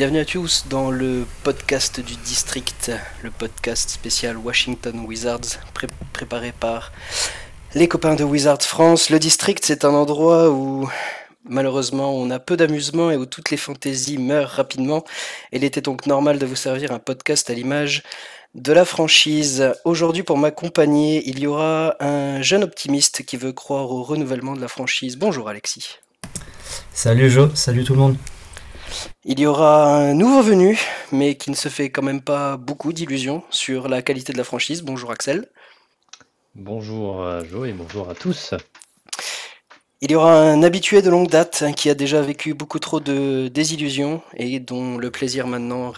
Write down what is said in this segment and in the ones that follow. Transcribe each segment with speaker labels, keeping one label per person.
Speaker 1: Bienvenue à tous dans le podcast du district, le podcast spécial Washington Wizards, préparé par les copains de Wizards France. Le district, c'est un endroit où malheureusement on a peu d'amusement et où toutes les fantaisies meurent rapidement. Il était donc normal de vous servir un podcast à l'image de la franchise. Aujourd'hui, pour m'accompagner, il y aura un jeune optimiste qui veut croire au renouvellement de la franchise. Bonjour Alexis.
Speaker 2: Salut Joe, salut tout le monde.
Speaker 1: Il y aura un nouveau venu, mais qui ne se fait quand même pas beaucoup d'illusions sur la qualité de la franchise. Bonjour Axel.
Speaker 3: Bonjour euh, Joe et bonjour à tous.
Speaker 1: Il y aura un habitué de longue date hein, qui a déjà vécu beaucoup trop de désillusions et dont le plaisir maintenant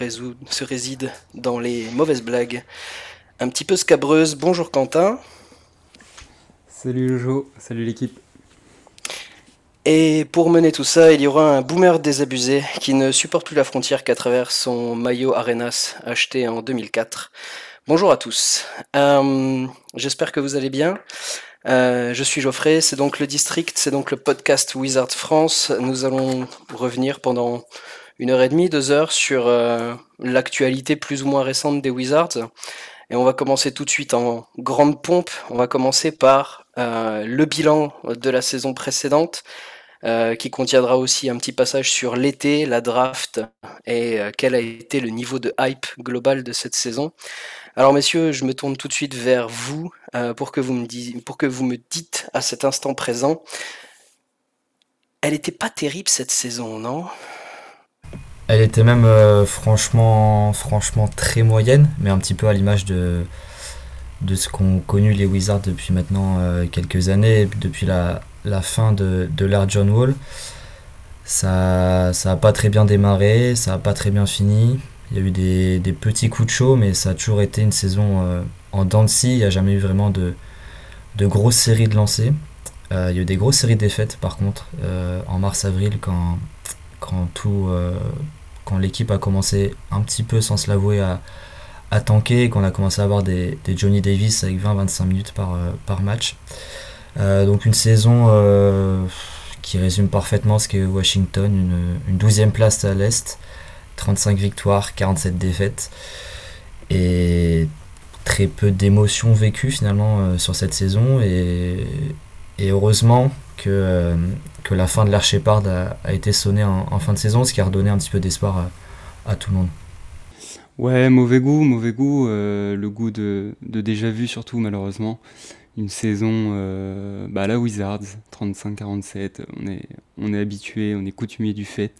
Speaker 1: se réside dans les mauvaises blagues un petit peu scabreuses. Bonjour Quentin.
Speaker 4: Salut Joe, salut l'équipe.
Speaker 1: Et pour mener tout ça, il y aura un boomer désabusé qui ne supporte plus la frontière qu'à travers son maillot Arenas acheté en 2004. Bonjour à tous. Euh, j'espère que vous allez bien. Euh, je suis Geoffrey, c'est donc le district, c'est donc le podcast Wizard France. Nous allons revenir pendant une heure et demie, deux heures sur euh, l'actualité plus ou moins récente des Wizards. Et on va commencer tout de suite en grande pompe. On va commencer par le bilan de la saison précédente, euh, qui contiendra aussi un petit passage sur l'été, la draft et euh, quel a été le niveau de hype global de cette saison. Alors messieurs, je me tourne tout de suite vers vous euh, pour, que vous me pour que vous me dites à cet instant présent, elle n'était pas terrible cette saison, non?
Speaker 2: Elle était même franchement, franchement très moyenne, mais un petit peu à l'image de, de ce qu'ont connu les Wizards depuis maintenant quelques années, depuis la, la fin de, de John Wall. Ça n'a pas très bien démarré, ça n'a pas très bien fini. Il y a eu des, petits coups de chaud, mais ça a toujours été une saison euh, en dents Il n'y a jamais eu vraiment de, de grosses séries de lancers. Euh, il y a eu des grosses séries de défaites, par contre, euh, en mars-avril, quand, quand, tout, quand l'équipe a commencé un petit peu, sans se l'avouer, à, à tanker, qu'on a commencé à avoir des, Johnny Davis avec 20-25 minutes par match. Euh, donc une saison euh, qui résume parfaitement ce qu'est Washington, une, douzième 12e place à l'Est, 35 victoires, 47 défaites, et très peu d'émotions vécues finalement euh, sur cette saison, et, heureusement que, que la fin de l'Arch Shepard a, été sonnée en, fin de saison, ce qui a redonné un petit peu d'espoir à, tout le monde.
Speaker 4: Ouais, mauvais goût, mauvais goût, le goût de déjà vu surtout malheureusement une saison euh, bah, la Wizards, 35-47, on est, on est habitué, on est coutumier du fait.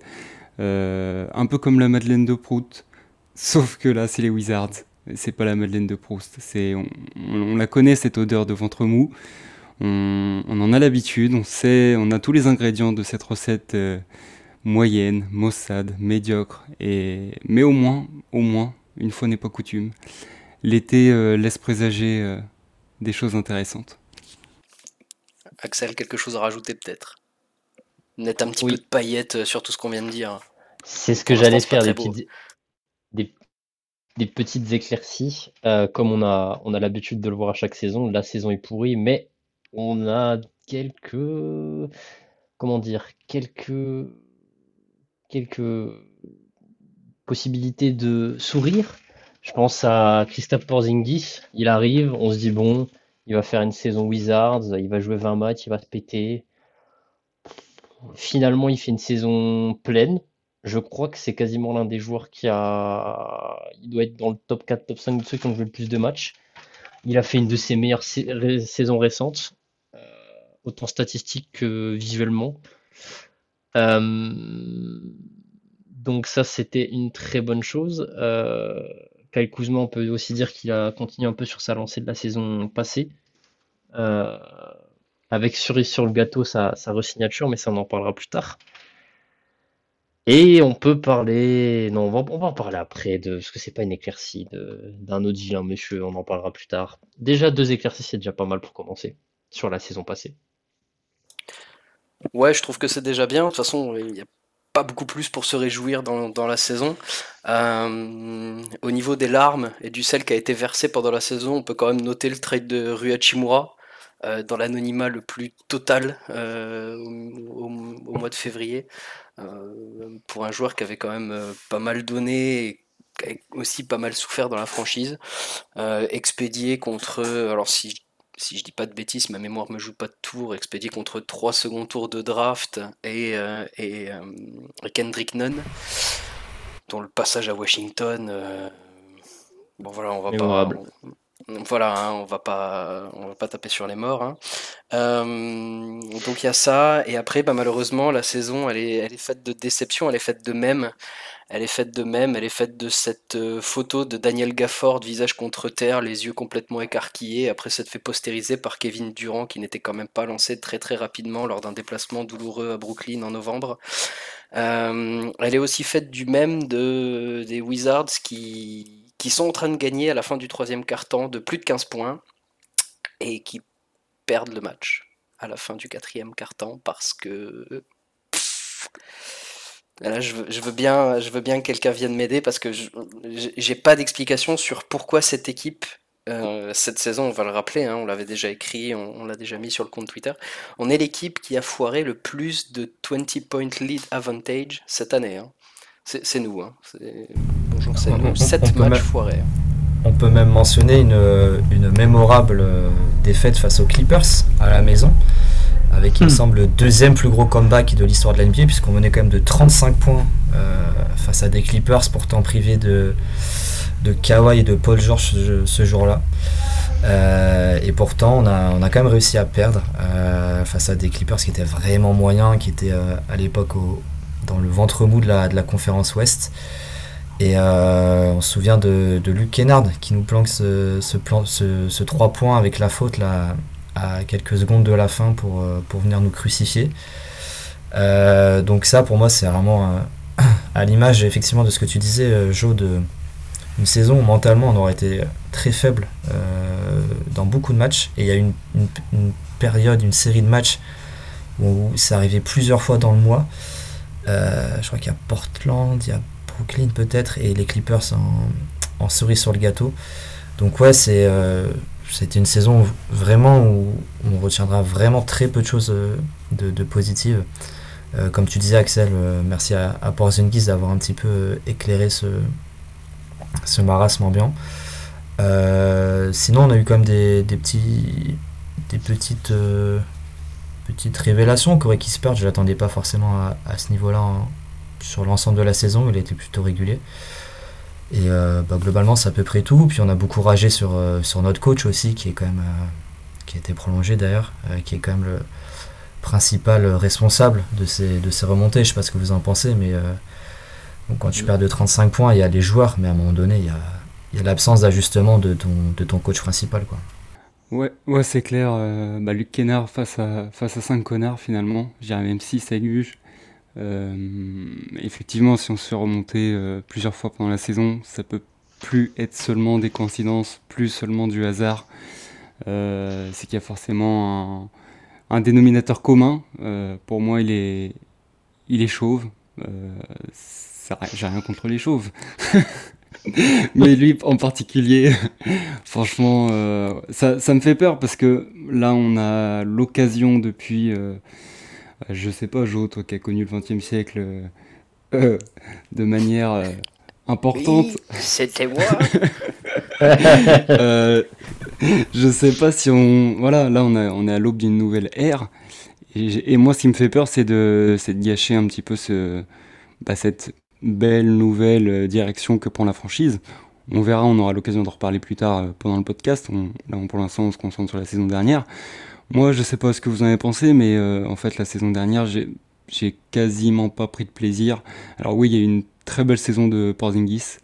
Speaker 4: Euh, un peu comme la Madeleine de Proust, sauf que là c'est les Wizards, c'est pas la Madeleine de Proust. C'est, on, la connaît cette odeur de ventre mou, on, en a l'habitude, on sait, on a tous les ingrédients de cette recette euh, moyenne, maussade, médiocre, et, mais au moins, au moins, une fois n'est pas coutume, l'été laisse présager des choses intéressantes.
Speaker 1: Axel, quelque chose à rajouter peut-être? Mettre un petit peu de paillettes euh, sur tout ce qu'on vient de dire.
Speaker 3: C'est ce que j'allais faire, des petites, des, petites, éclaircies. Euh, comme on a, on a l'habitude de le voir à chaque saison, la saison est pourrie, mais on a quelques. Comment dire Quelques. Quelques possibilités de sourire je pense à Christophe Porzingis. Il arrive, on se dit bon, il va faire une saison Wizards, il va jouer 20 matchs, il va se péter. Finalement, il fait une saison pleine. Je crois que c'est quasiment l'un des joueurs qui a. Il doit être dans le top 4, top 5 de ceux qui ont joué le plus de matchs. Il a fait une de ses meilleures saisons récentes, euh, autant statistique que visuellement. Euh, donc ça, c'était une très bonne chose. Euh, Kyle Kuzma, on peut aussi dire qu'il a continué un peu sur sa lancée de la saison passée. Euh, avec cerise sur le gâteau, sa, sa resignature, mais ça on en parlera plus tard. Et on peut parler, non, on va, en parler après, de, parce que c'est pas une éclaircie d'un autre monsieur, on en parlera plus tard. Déjà, deux éclaircies, c'est déjà pas mal pour commencer, sur la saison passée.
Speaker 1: Ouais, je trouve que c'est déjà bien. De toute façon, il y a pas beaucoup plus pour se réjouir dans, la saison. Euh, au niveau des larmes et du sel qui a été versé pendant la saison, on peut quand même noter le trade de Rui dans l'anonymat le plus total au, mois de février. pour un joueur qui avait quand même pas mal donné et qui a aussi pas mal souffert dans la franchise. expédié contre, alors si si je dis pas de bêtises, ma mémoire me joue pas de tour, expédié contre trois seconds tours de draft et, euh, euh, Kendrick Nunn, dont le passage à Washington. Euh, bon voilà, on va pas. voilà, hein, on va pas, on va pas taper sur les morts. Hein. donc il y a ça, et après, bah, malheureusement, la saison, elle est, elle est faite de déception, elle est faite de même. Elle est faite de même, elle est faite de cette euh, photo de Daniel Gafford, visage contre terre, les yeux complètement écarquillés, après s'être fait postériser par Kevin Durant, qui n'était quand même pas lancé très très rapidement lors d'un déplacement douloureux à Brooklyn en novembre. Euh, elle est aussi faite du même de, des Wizards qui, qui sont en train de gagner à la fin du troisième quart-temps de plus de 15 points et qui perdent le match à la fin du quatrième quart-temps parce que Là, je veux, bien, je veux bien que quelqu'un vienne m'aider parce que j'ai pas d'explication sur pourquoi cette équipe, euh, cette saison, on va le rappeler, hein, on l'avait déjà écrit, on, l'a déjà mis sur le compte Twitter, on est l'équipe qui a foiré le plus de 20 point lead advantage cette année. Hein. C'est nous. Hein. Bonjour, c'est nous. 7 matchs foirés.
Speaker 2: On peut même mentionner une, une mémorable euh, défaite face aux Clippers à la maison avec, il me hmm. semble, le deuxième plus gros comeback de l'histoire de l'NBA, puisqu'on menait quand même de 35 points euh, face à des Clippers, pourtant privés de, de Kawhi et de Paul George ce, jour-là. Euh, et pourtant, on a, on a quand même réussi à perdre euh, face à des Clippers qui étaient vraiment moyens, qui étaient à l'époque dans le ventre mou de la, de la conférence Ouest. Et on se souvient de, de Luke Kennard qui nous planque ce, ce, plan, ce, ce 3 points avec la faute là, à quelques secondes de la fin pour, euh, pour venir nous crucifier. Euh, donc ça, pour moi, c'est vraiment à l'image effectivement de ce que tu disais, euh, Joe, de une saison où mentalement on aurait été très faible dans beaucoup de matchs. Et il y a une, une, période, une série de matchs où ça arrivait plusieurs fois dans le mois. je crois qu'il y a Portland, il y a Brooklyn peut-être, et les Clippers en, en cerise sur le gâteau. Donc ouais, c'est c'était une saison vraiment où on retiendra vraiment très peu de choses euh, de, positives. Euh, comme tu disais Axel, euh, merci à, à Porzingis d'avoir un petit peu éclairé ce, ce marasme ambiant. sinon on a eu quand même des, petits, des petites, petites révélations. Corey Kispert, je l'attendais pas forcément à, ce niveau-là sur l'ensemble de la saison, il était plutôt régulier. Et euh, bah, globalement, c'est à peu près tout. Puis on a beaucoup ragé sur, euh, sur notre coach aussi, qui est quand même euh, qui a été prolongé d'ailleurs, qui est quand même le principal responsable de ces, de ces remontées. Je sais pas ce que vous en pensez, mais quand tu perds de 35 points, il y a les joueurs, mais à un moment donné, il y a, y a l'absence d'ajustement de ton, de ton coach principal. Quoi.
Speaker 4: Ouais, ouais c'est clair. bah, Luc Kennard face à, face à 5 connards finalement. J'ai même 6 à. Euh, effectivement, si on se fait remonter euh, plusieurs fois pendant la saison, ça peut plus être seulement des coïncidences, plus seulement du hasard. Euh, c'est qu'il y a forcément un, dénominateur commun. pour moi, il est, il est chauve. J'ai rien contre les chauves. Mais lui en particulier, franchement, ça, ça, me fait peur parce que là, on a l'occasion depuis je sais pas, Jo, toi qui as connu le XXe siècle euh, euh, de manière importante.
Speaker 1: c'était moi.
Speaker 4: je sais pas si on. Voilà, là on, a, on est à l'aube d'une nouvelle ère. Et, moi, ce qui me fait peur, c'est de, de gâcher un petit peu ce, bah, cette belle nouvelle direction que prend la franchise. On verra, on aura l'occasion d'en reparler plus tard pendant le podcast. là, pour l'instant, on se concentre sur la saison dernière. Moi, je sais pas ce que vous en avez pensé, mais euh, en fait, la saison dernière, j'ai quasiment pas pris de plaisir. Alors oui, il y a eu une très belle saison de Porzingis.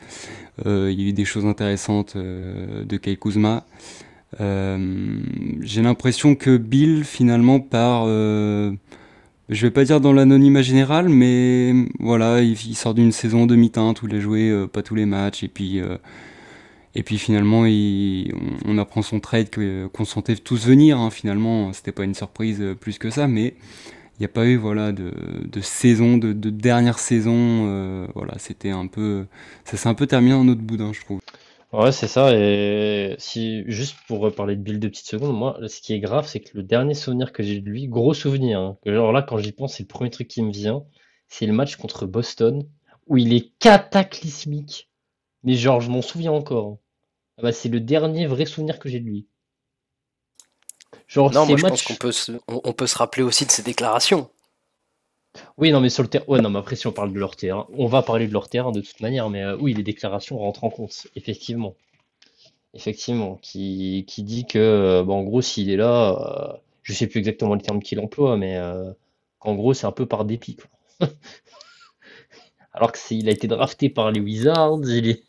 Speaker 4: Euh, il y a eu des choses intéressantes euh, de Kai Kuzma. j'ai l'impression que Bill, finalement, part, je vais pas dire dans l'anonymat général, mais voilà, il, il sort d'une saison demi-teinte où il a joué pas tous les matchs, et puis et puis finalement, on, apprend son trade qu'on sentait tous venir. Hein, finalement, c'était pas une surprise euh, plus que ça, mais il n'y a pas eu voilà de, saison, de, dernière saison. Euh, voilà, c'était un peu, ça s'est un peu terminé en autre boudin, je trouve.
Speaker 3: Ouais, c'est ça. Et si juste pour reparler de Bill de petites secondes, moi, ce qui est grave, c'est que le dernier souvenir que j'ai de lui, gros souvenir, hein, genre là, quand j'y pense, c'est le premier truc qui me vient, c'est le match contre Boston où il est cataclysmique. Mais genre, je m'en souviens encore. Ah bah, c'est le dernier vrai souvenir que j'ai de lui. Genre,
Speaker 1: Non,
Speaker 3: ces
Speaker 1: moi je pense qu'on peut se, on, on peut se rappeler aussi de ses déclarations.
Speaker 3: Oui, non, mais sur le terrain. Ouais, non, mais après, si on parle de leur terrain, on va parler de leur terrain de toute manière, mais euh, oui, les déclarations rentrent en compte, effectivement. Effectivement, qui, qui dit que, euh, bah, en gros, s'il est là, euh, je sais plus exactement le terme qu'il emploie, mais qu'en gros, c'est un peu par dépit, quoi. Alors que il a été drafté par les Wizards, il est...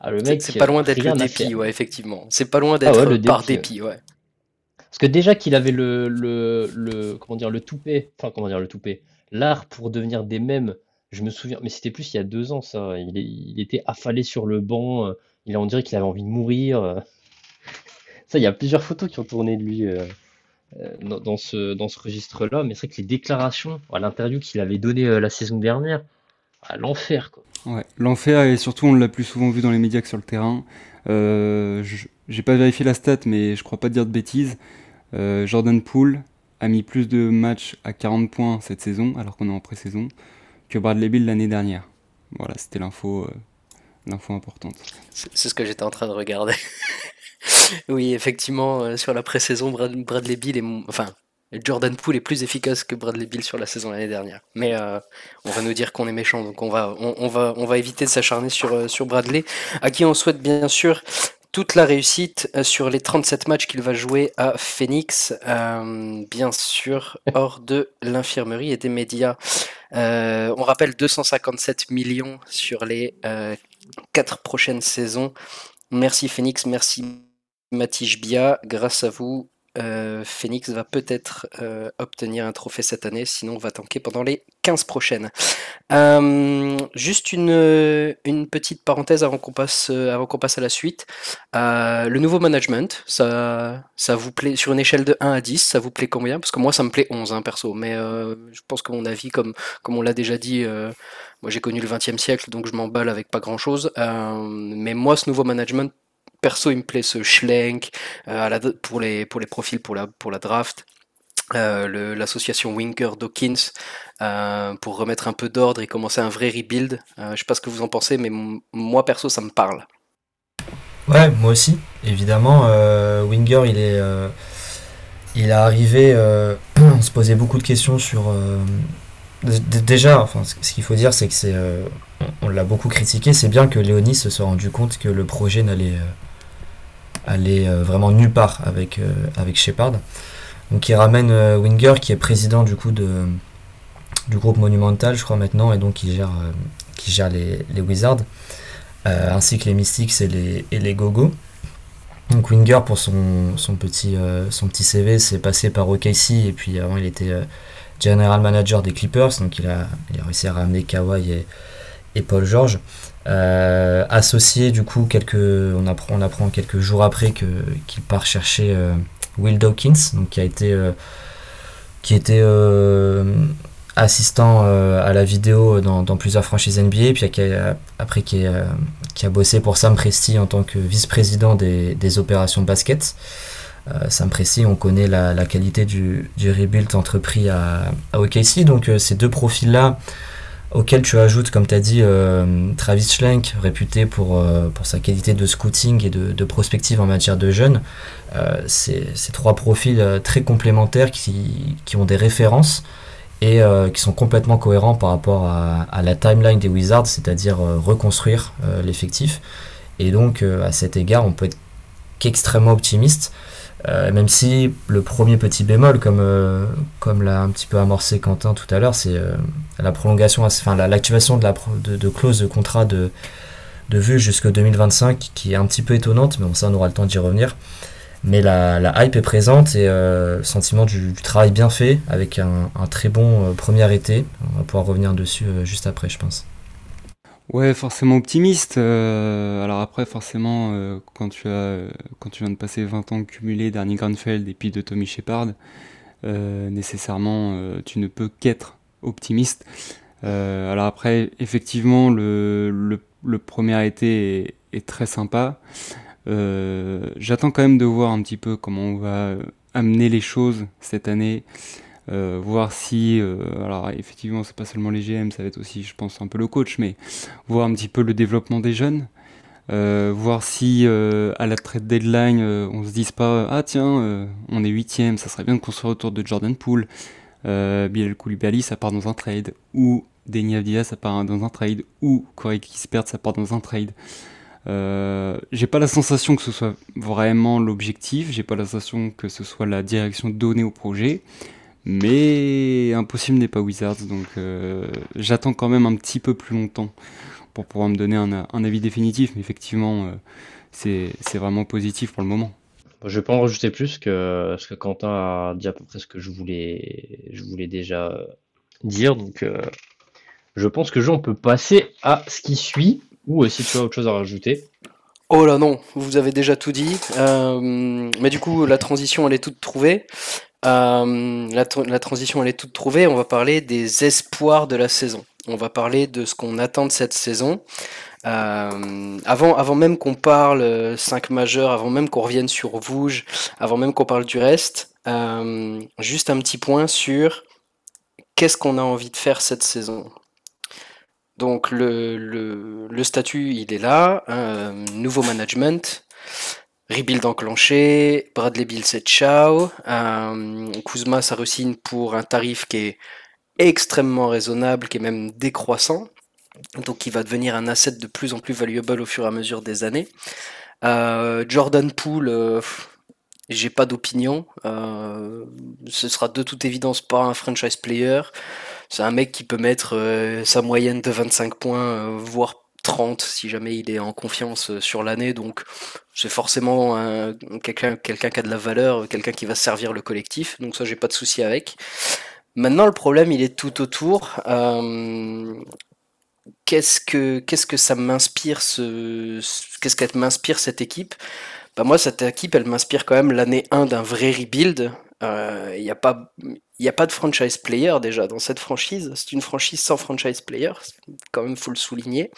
Speaker 3: Ah, le mec,
Speaker 1: c'est pas loin d'être le dépit, ouais, effectivement. C'est pas loin
Speaker 3: Ah
Speaker 1: d'être
Speaker 3: ouais,
Speaker 1: par
Speaker 3: dépit, ouais. Parce que déjà qu'il avait le, le, le, comment dire, le toupet, enfin, comment dire, le toupet, l'art pour devenir des mèmes, je me souviens, mais c'était plus il y a deux ans, ça. Il, est- il était affalé sur le banc, euh, il on dirait qu'il avait envie de mourir. euh. Ça, il y a plusieurs photos qui ont tourné de lui euh, dans, ce, dans ce registre-là, mais c'est vrai que les déclarations, à l'interview qu'il avait donné euh, la saison dernière, à l'enfer, quoi.
Speaker 4: Ouais, l'enfer et surtout on l'a plus souvent vu dans les médias que sur le terrain. Euh, je- j'ai pas vérifié la stat mais je crois pas dire de bêtises. Euh, Jordan Poole a mis plus de matchs à 40 points cette saison alors qu'on est en pré-saison que Bradley Beal l'année dernière. Voilà, c'était l'info euh, l'info importante.
Speaker 1: C'est ce que j'étais en train de regarder. Oui, effectivement, euh, sur la pré-saison, Brad- Bradley Beal est, mon- enfin, Jordan Poole est plus efficace que Bradley Beal sur la saison l'année dernière. Mais euh, on va nous dire qu'on est méchant, donc on va, on, va, éviter de s'acharner sur, euh, sur Bradley, à qui on souhaite bien sûr toute la réussite euh, sur les 37 matchs qu'il va jouer à Phoenix, bien sûr, hors de l'infirmerie et des médias. On rappelle 257 millions sur les euh, 4 prochaines saisons. Merci Phoenix, merci Matij Bia. Grâce à vous, euh, Phoenix va peut-être euh, obtenir un trophée cette année, sinon on va tanker pendant les 15 prochaines. Euh, juste une, petite parenthèse avant qu'on passe, avant qu'on passe à la suite. Le nouveau management, ça, ça vous plaît sur une échelle de 1 à 10, ça vous plaît combien? Parce que moi ça me plaît 11 hein, perso, mais je pense que mon avis, comme, comme on l'a déjà dit, moi j'ai connu le 20e siècle, donc je m'emballe avec pas grand-chose. Mais moi ce nouveau management, perso il me plaît ce Schlenk euh, pour, les, profils pour la, draft. euh, l'association Winker Dawkins euh, pour remettre un peu d'ordre et commencer un vrai rebuild. Euh, je sais pas ce que vous en pensez, mais moi perso ça me parle.
Speaker 2: Ouais, moi aussi, évidemment. Winger, il est, il est arrivé. on se posait beaucoup de questions sur. déjà, ce qu'il faut dire, c'est que c'est, on, on l'a beaucoup critiqué. C'est bien que Léonis se soit rendu compte que le projet n'allait, allait euh, vraiment nulle part avec euh, avec Shepard. Donc, il ramène euh, Winger, qui est président du coup de du groupe Monumental, je crois maintenant, et donc qui gère, gère les, les Wizards ainsi que les Mystics et les, et les Gogo. Donc Winger pour son, son, petit, son petit CV c'est passé par OKC et puis avant il était general manager des Clippers donc il a, il a réussi à ramener Kawhi et Paul George. Euh, associé du coup quelques, on apprend, on apprend quelques jours après que, qu'il part chercher euh, Will Dawkins donc qui a été euh, qui était assistant à la vidéo dans, plusieurs franchises NBA puis après qui, qui a bossé pour Sam Presti en tant que vice-président des, des opérations basket. Sam Presti, on connaît la, la qualité du, du rebuild entrepris à, à OKC. Donc ces deux profils-là, auxquels tu ajoutes, comme tu as dit, euh, Travis Schlenk, réputé pour, euh, pour sa qualité de scouting et de, prospective en matière de jeunes, euh, c'est trois profils très complémentaires qui, qui ont des références et qui sont complètement cohérents par rapport à, à la timeline des Wizards, c'est-à-dire reconstruire l'effectif. Et donc, à cet égard, on peut être qu'extrêmement optimiste, euh, même si le premier petit bémol, comme, euh, comme l'a un petit peu amorcé Quentin tout à l'heure, c'est euh, la prolongation, enfin la- l'activation de, la, de, clause de contrat de, vue jusqu'en 2025, qui est un petit peu étonnante, mais ça, on aura le temps d'y revenir. Mais la, hype est présente et le sentiment du, travail bien fait avec un, très bon premier été. On va pouvoir revenir dessus juste après, je pense.
Speaker 4: Ouais, forcément optimiste. euh, alors après, forcément, euh, quand tu as, quand tu viens de passer 20 ans cumulés d'Arnie Granfeld et puis de Tommy Shepard, euh, nécessairement, tu ne peux qu'être optimiste. Alors après, effectivement, le, le, premier été est très sympa. J'attends quand même de voir un petit peu comment on va amener les choses cette année. Voir si, alors effectivement, c'est pas seulement les GM, ça va être aussi, je pense, un peu le coach, mais voir un petit peu le développement des jeunes. Euh, voir si euh, à la trade deadline euh, on se dise pas ah tiens on est huitième ça serait bien de construire autour de Jordan Poole. Bilal Koulibaly ça part dans un trade. Ou Denny Avdia ça part dans un trade. Ou Corey Kispert ça part dans un trade. J'ai pas la sensation que ce soit vraiment l'objectif. J'ai pas la sensation que ce soit la direction donnée au projet mais impossible n'est pas Wizards donc j'attends quand même un petit peu plus longtemps pour pouvoir me donner un, avis définitif. Mais effectivement, euh, c'est vraiment positif pour le moment.
Speaker 3: Je vais pas en rajouter plus que ce que Quentin a dit à peu près ce que je voulais, je voulais déjà dire. Donc, euh, je pense que Jean peut passer à ce qui suit. Ou si tu as autre chose à rajouter?
Speaker 1: Oh là non, vous avez déjà tout dit. Euh, mais du coup, la transition, elle est toute trouvée. La, la, transition, elle est toute trouvée. On va parler des espoirs de la saison on va parler de ce qu'on attend de cette saison. Euh, avant, avant même qu'on parle 5 euh, majeurs, avant même qu'on revienne sur Vouge, avant même qu'on parle du reste, euh, juste un petit point sur qu'est-ce qu'on a envie de faire cette saison. Donc le, statut, il est là, nouveau management, rebuild enclenché, Bradley Bill c'est ciao, Kuzma ça pour un tarif qui est extrêmement raisonnable, qui est même décroissant, donc qui va devenir un asset de plus en plus valuable au fur et à mesure des années. Euh, Jordan Poole, euh, j'ai pas d'opinion. Euh, ce sera de toute évidence pas un franchise player. C'est un mec qui peut mettre sa moyenne de 25 points, voire 30 si jamais il est en confiance sur l'année. Donc c'est forcément quelqu'un qui a de la valeur, quelqu'un qui va servir le collectif. Donc ça j'ai pas de souci avec. Maintenant, le problème, il est tout autour. Euh, qu'est-ce que ça m'inspire ce qu'est-ce qu'elle m'inspire cette équipe? Bah moi cette équipe elle m'inspire quand même l'année 1 d'un vrai rebuild il euh, n'y a pas il a pas de franchise player déjà dans cette franchise c'est une franchise sans franchise player quand même faut le souligner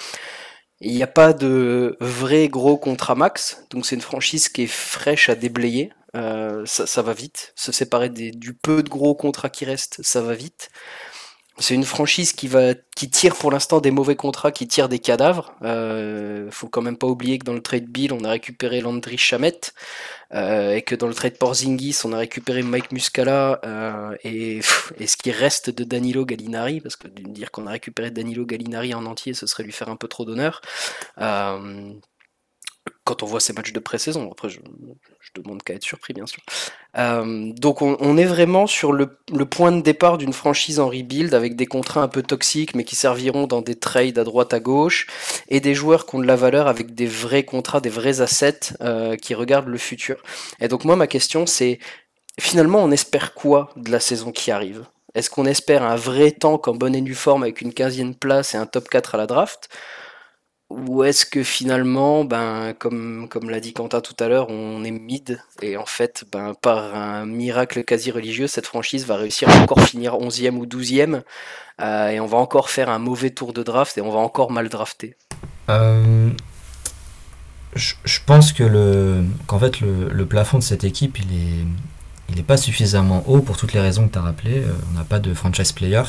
Speaker 1: il n'y a pas de vrai gros contrat max donc c'est une franchise qui est fraîche à déblayer euh, ça, va vite. Se séparer du peu de gros contrats qui restent, ça va vite. C'est une franchise qui va qui tire pour l'instant des mauvais contrats, qui tire des cadavres. Euh, faut quand même pas oublier que dans le trade bill, on a récupéré Landry Chamette euh, et que dans le trade Porzingis, on a récupéré Mike Muscala et, et, ce qui reste de Danilo Gallinari, parce que dire qu'on a récupéré Danilo Gallinari en entier, ce serait lui faire un peu trop d'honneur quand on voit ces matchs de pré-saison. Après, je, demande qu'à être surpris, bien sûr. Euh, donc, on, est vraiment sur le, point de départ d'une franchise en rebuild avec des contrats un peu toxiques, mais qui serviront dans des trades à droite à gauche, et des joueurs qui ont de la valeur avec des vrais contrats, des vrais assets euh, qui regardent le futur. Et donc, moi, ma question, c'est finalement, on espère quoi de la saison qui arrive? Est-ce qu'on espère un vrai tank en bonne et due forme avec une 15e place et un top 4 à la draft? Ou est-ce que finalement, ben, comme, comme l'a dit Quentin tout à l'heure, on est mid et en fait, ben, par un miracle quasi religieux, cette franchise va réussir à encore finir 11e ou 12e euh, et on va encore faire un mauvais tour de draft et on va encore mal drafter
Speaker 2: euh, je, pense que le, qu'en fait, le, plafond de cette équipe, il est, il est pas suffisamment haut pour toutes les raisons que tu as rappelées. Euh, on n'a pas de franchise player,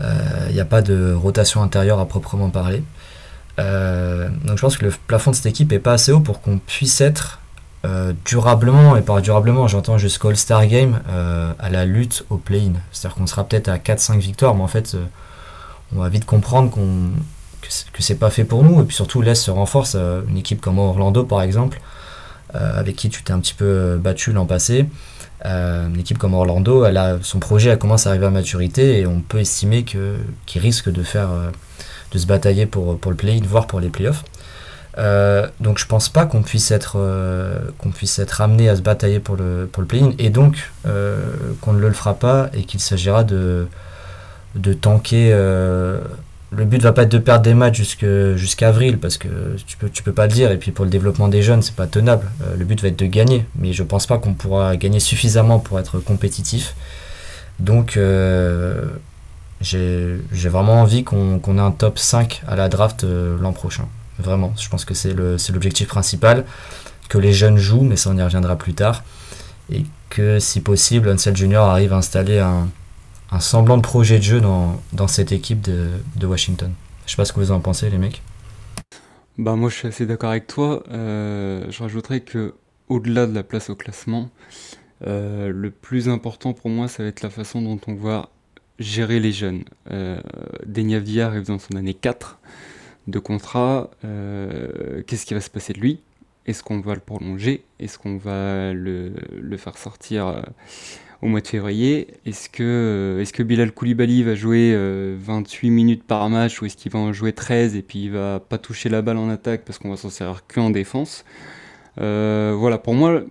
Speaker 2: il n'y a pas de rotation intérieure à proprement parler. Euh, donc je pense que le plafond de cette équipe est pas assez haut pour qu'on puisse être euh, durablement, et par durablement j'entends jusqu'au All-Star Game, euh, à la lutte au play-in. C'est-à-dire qu'on sera peut-être à 4-5 victoires, mais en fait on va vite comprendre qu'on que c'est pas fait pour nous, et puis surtout l'Est se renforce, une équipe comme Orlando par exemple, avec qui tu t'es un petit peu battu l'an passé. une équipe comme Orlando, elle son projet commence à arriver à maturité et on peut estimer qu'il risque de faire de se batailler pour, pour le play-in, voire pour les playoffs. Euh, donc je pense pas qu'on puisse être euh, qu'on puisse être amené à se batailler pour le pour le play-in. Et donc euh, qu'on ne le fera pas et qu'il s'agira de de tanker le but va pas être de perdre des matchs jusqu'à avril parce que tu peux tu peux pas le dire. Et puis pour le développement des jeunes c'est pas tenable. Le but va être de gagner. Mais je pense pas qu'on pourra gagner suffisamment pour être compétitif. Donc j'ai vraiment envie qu'on ait un top 5 à la draft euh, l'an prochain. Vraiment, je pense que c'est l'objectif principal. Que les jeunes jouent, mais ça on y reviendra plus tard. Et que si possible, Ansel Junior arrive à installer un, semblant de projet de jeu dans, cette équipe de, Washington. Je sais pas ce que vous en pensez les mecs.
Speaker 4: Bah moi je suis assez d'accord avec toi. Euh, je rajouterais que au-delà de la place au classement, euh, le plus important pour moi ça va être la façon dont on va gérer les jeunes. Euh, Deniavdia arrive dans son année 4 de contrat. Euh, qu'est-ce qui va se passer de lui? Est-ce qu'on va le prolonger? Est-ce qu'on va le, faire sortir euh, au mois de février? Est-ce que, euh, est que Bilal Koulibaly va jouer 28 minutes par match ou est-ce qu'il va en jouer 13 et puis il va pas toucher la balle en attaque parce qu'on va s'en servir que en défense voilà, pour moi,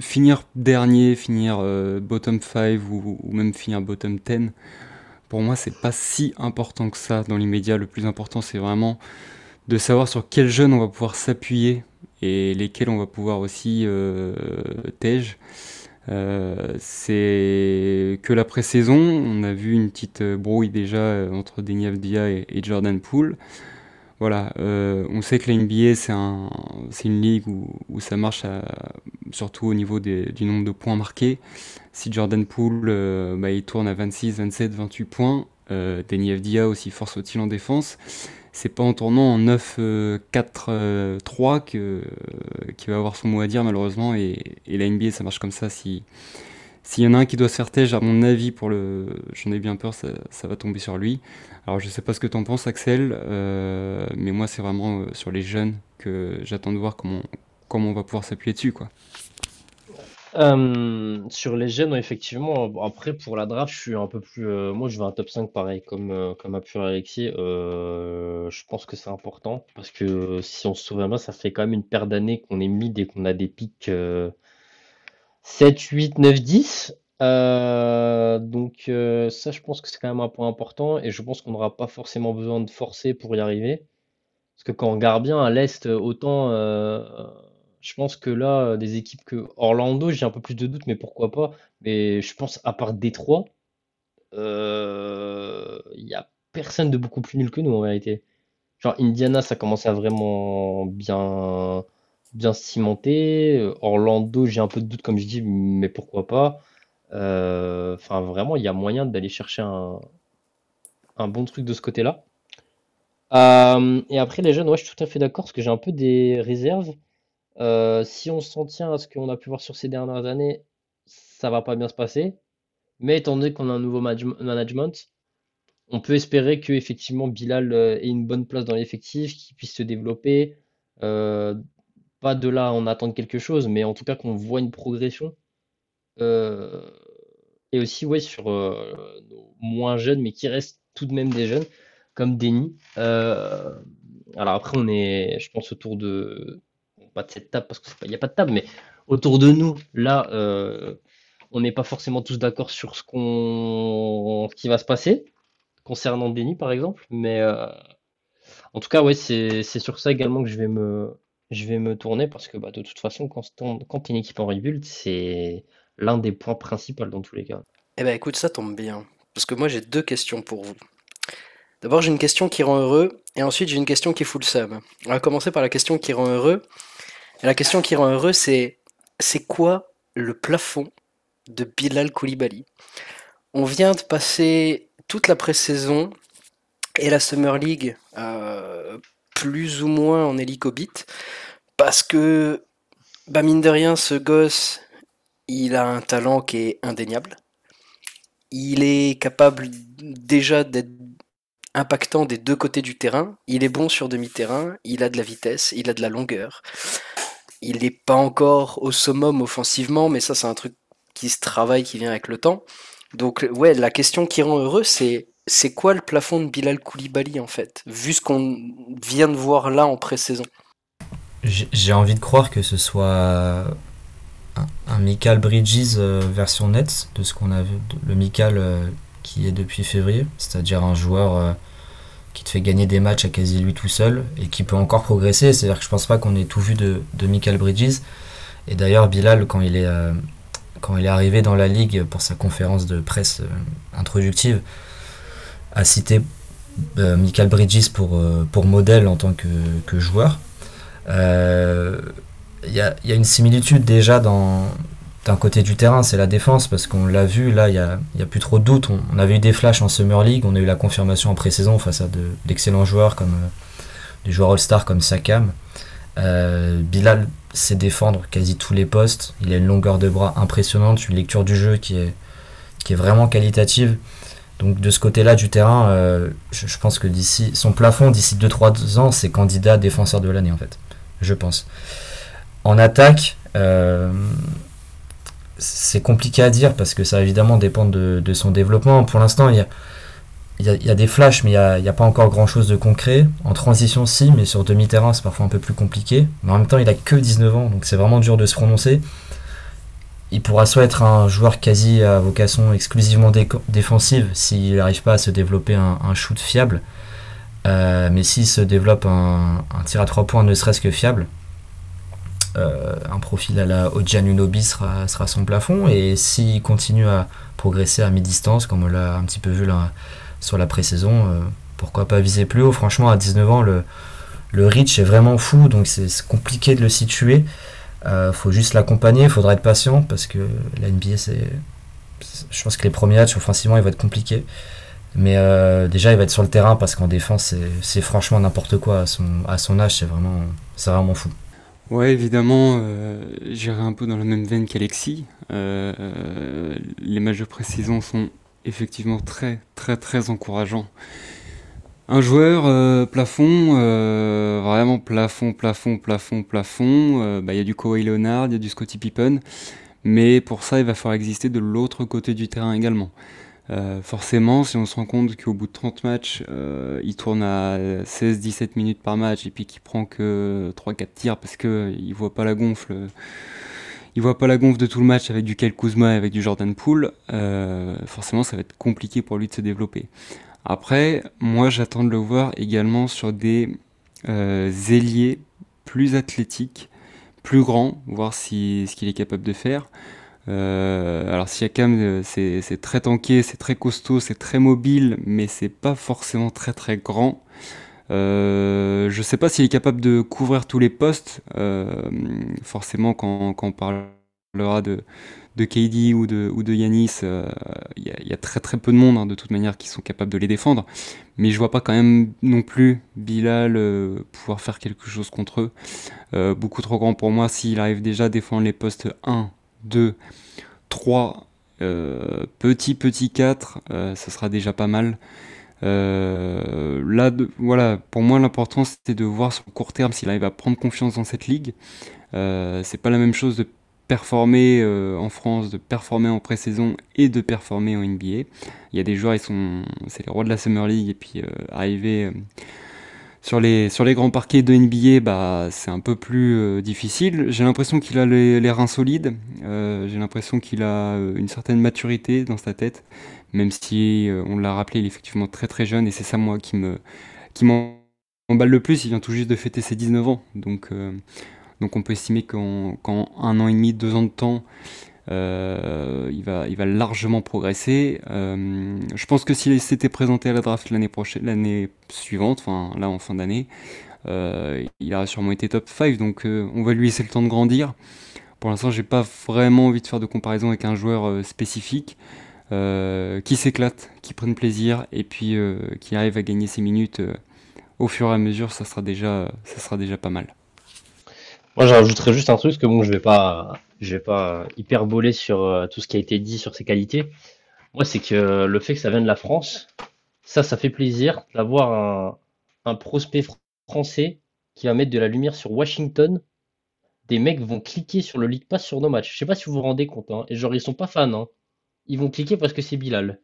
Speaker 4: finir dernier, finir bottom 5 ou, même finir bottom 10, pour moi, c'est pas si important que ça dans l'immédiat. Le plus important, c'est vraiment de savoir sur quels jeunes on va pouvoir s'appuyer et lesquels on va pouvoir aussi euh, euh c'est que la pré-saison, on a vu une petite brouille déjà euh, entre Denis Avdia et, Jordan Poole. Voilà, euh, on sait que la NBA c'est un, une ligue où, ça marche surtout au niveau du nombre de points marqués. Si Jordan Poole euh, bah, il tourne à 26, 27, 28 points, euh, Danny aussi force au-il en défense. C'est pas en tournant en 9, 4, 3 que, qu'il va avoir son mot à dire malheureusement. Et, et la NBA ça marche comme ça. Si, s'il y en a un qui doit se faire tège, à mon avis, pour le, j'en ai bien peur, ça, va tomber sur lui. Alors je sais pas ce que tu en penses, Axel, euh, mais moi c'est vraiment euh, sur les jeunes que j'attends de voir comment, comment on va pouvoir s'appuyer dessus, quoi.
Speaker 3: Euh, sur les jeunes, effectivement. Après, pour la draft, je suis un peu plus. moi, je veux un top 5 pareil, comme, comme a pu Alexis. je pense que c'est important parce que si on se souvient bien, ça fait quand même une paire d'années qu'on est mis dès qu'on a des pics 7, 8, 9, 10. donc euh, ça, je pense que c'est quand même un point important et je pense qu'on n'aura pas forcément besoin de forcer pour y arriver. Parce que quand on regarde bien à l'Est, autant euh, je pense que là, des équipes que Orlando, j'ai un peu plus de doutes, mais pourquoi pas. Mais je pense à part Détroit, euh, il n'y a personne de beaucoup plus nul que nous en vérité. Genre Indiana, ça commence à vraiment bien bien cimenté. Orlando, j'ai un peu de doute, comme je dis, mais pourquoi pas. Euh, enfin, vraiment, il y a moyen d'aller chercher un, un bon truc de ce côté-là. Euh, et après, les jeunes, ouais, je suis tout à fait d'accord, parce que j'ai un peu des réserves. Euh, si on s'en tient à ce qu'on a pu voir sur ces dernières années, ça va pas bien se passer. Mais étant donné qu'on a un nouveau management, on peut espérer que effectivement Bilal ait une bonne place dans l'effectif, qu'il puisse se développer de là on attend quelque chose, mais en tout cas qu'on voit une progression. Euh, et aussi, ouais, sur euh, nos moins jeunes, mais qui restent tout de même des jeunes, comme Denis. Euh, alors après, on est, je pense, autour de, pas de cette table, parce qu'il n'y a pas de table, mais autour de nous, là, on n'est pas forcément tous d'accord sur ce, qu'on, qui va se passer, concernant Denis, par exemple, mais en tout cas, ouais, c'est sur ça également que je vais me, je vais me tourner parce que bah, de toute façon, quand, une équipe en rebuild, c'est l'un des points principaux dans tous les cas.
Speaker 1: Eh ben écoute, ça tombe bien. Parce que moi j'ai deux questions pour vous. D'abord j'ai une question qui rend heureux, et ensuite j'ai une question qui fout le seum. On va commencer par la question qui rend heureux. la question qui rend heureux, c'est c'est quoi le plafond de Bilal Koulibaly? On vient de passer toute la pré-saison et la Summer League euh, plus ou moins en hélicobite, parce que, bah mine de rien, ce gosse, il a un talent qui est indéniable. Il est capable déjà d'être impactant des deux côtés du terrain. Il est bon sur demi-terrain, il a de la vitesse, il a de la longueur. Il n'est pas encore au summum offensivement, mais ça c'est un truc qui se travaille, qui vient avec le temps. Donc ouais, la question qui rend heureux, c'est c'est quoi le plafond de Bilal Koulibaly en fait, vu ce qu'on vient de voir là en pré-saison?
Speaker 2: J'ai envie de croire que ce soit un, Michael Bridges euh, version Nets, de ce qu'on a vu, le Michael euh, qui est depuis février, c'est-à-dire un joueur euh, qui te fait gagner des matchs à quasi lui tout seul et qui peut encore progresser. C'est-à-dire que je pense pas qu'on ait tout vu de, de Bridges. Et d'ailleurs, Bilal, quand il est, quand il est arrivé dans la ligue pour sa conférence de presse introductive, a cité Michael Bridges pour, pour modèle en tant que, que joueur. Il y a, y, a, une similitude déjà dans, d'un côté du terrain, c'est la défense, parce qu'on l'a vu, là, il n'y a, y a, plus trop de doute. On, avait eu des flashs en Summer League, on a eu la confirmation en pré-saison face à d'excellents joueurs, comme euh, des joueurs All-Star comme Sakam. Euh, Bilal sait défendre quasi tous les postes, il a une longueur de bras impressionnante, une lecture du jeu qui est, qui est vraiment qualitative. Donc de ce côté-là du terrain, euh, je, pense que d'ici son plafond, d'ici 2-3 ans, c'est candidat défenseur de l'année en fait. Je pense. En attaque, c'est compliqué à dire parce que ça évidemment dépend de, son développement. Pour l'instant, il y a, des flashs, mais il n'y a, pas encore grand chose de concret. En transition, si, mais sur demi-terrain, c'est parfois un peu plus compliqué. Mais en même temps, il a que 19 ans, donc c'est vraiment dur de se prononcer. Il pourra soit être un joueur quasi à vocation exclusivement défensive s'il n'arrive pas à se développer un, shoot fiable. Euh, mais s'il se développe un, tir à 3 points ne serait-ce que fiable, euh, un profil à la Ojanunobi sera, sera son plafond. Et s'il continue à progresser à mi-distance, comme on l'a un petit peu vu sur la pré-saison, euh, pourquoi pas viser plus haut Franchement, à 19 ans, le, le reach est vraiment fou, donc c'est compliqué de le situer. Euh, faut juste l'accompagner, il faudra être patient parce que la NBA, c'est. Je pense que les premiers matchs, offensivement, il va être compliqué. Mais déjà, il va être sur le terrain parce qu'en défense, c'est franchement n'importe quoi. À son, à son âge, c'est vraiment, vraiment fou.
Speaker 4: Ouais, évidemment, euh, j'irai un peu dans la même veine qu'Alexis. Euh, les matchs de pré-saison sont effectivement très, très, très encourageants. Un joueur euh, plafond, euh, vraiment plafond, plafond, plafond, plafond. Bah, il y a du Kawhi Leonard, il y a du Scottie Pippen, mais pour ça, il va falloir exister de l'autre côté du terrain également. Euh, forcément, si on se rend compte qu'au bout de 30 matchs, euh, il tourne à 16-17 minutes par match et puis qu'il prend que 3-4 tirs parce qu'il voit pas la gonfle. Il voit pas la gonfle de tout le match avec du Kel Kuzma et avec du Jordan Poole. Euh, forcément, ça va être compliqué pour lui de se développer. Après, moi, j'attends de le voir également sur des ailiers plus athlétiques, plus grands, voir si, ce qu'il est capable de faire. Euh, alors Siakam, euh, c'est très tanké, c'est très costaud, c'est très mobile, mais c'est pas forcément très très grand. Euh, je sais pas s'il est capable de couvrir tous les postes. Euh, forcément, quand, on parlera de, de KD ou de, ou de Yanis, il y, a très très peu de monde hein, de toute manière qui sont capables de les défendre. Mais je vois pas quand même non plus Bilal pouvoir faire quelque chose contre eux. beaucoup trop grand pour moi s'il arrive déjà à défendre les postes 1, 2, 3, petit, petit 4, euh, ça sera déjà pas mal. Euh, là, voilà, pour moi, l'important c'était de voir sur le court terme s'il arrive à prendre confiance dans cette ligue. Euh, c'est pas la même chose de performer en France, de performer en pré-saison et de performer en NBA. Il y a des joueurs, ils sont, c'est les rois de la Summer League et puis arriver sur les, sur les grands parquets de NBA, c'est un peu plus euh, difficile. J'ai l'impression qu'il a les, reins solides. Euh, j'ai l'impression qu'il a euh, une certaine maturité dans sa tête, même si on l'a rappelé, il est effectivement très très jeune et c'est ça moi qui me qui m'emballe le plus. Il vient tout juste de fêter ses 19 ans, donc donc on peut estimer qu'en un an et demi, deux ans de temps, euh, il, va, largement progresser. Euh, je pense que s'il s'était présenté à la draft l'année prochaine, l'année suivante, enfin là en fin d'année, euh, il aurait sûrement été top 5, donc on va lui laisser le temps de grandir. Pour l'instant, j'ai pas vraiment envie de faire de comparaison avec un joueur spécifique. qui s'éclate, qui prenne plaisir et puis qui arrive à gagner ses minutes au fur et à mesure, ça sera déjà, ça sera déjà pas mal.
Speaker 3: Moi, j'ajouterais juste un truc que bon, je vais pas je vais pas hyperboler sur euh, tout ce qui a été dit sur ses qualités. Moi, c'est que le fait que ça vienne de la France, ça, ça fait plaisir d'avoir un, prospect français qui va mettre de la lumière sur Washington. Des mecs vont cliquer sur le League Pass sur nos matchs. Je sais pas si vous vous rendez compte. Hein. Et genre, ils sont pas fans. Hein. Ils vont cliquer parce que c'est Bilal.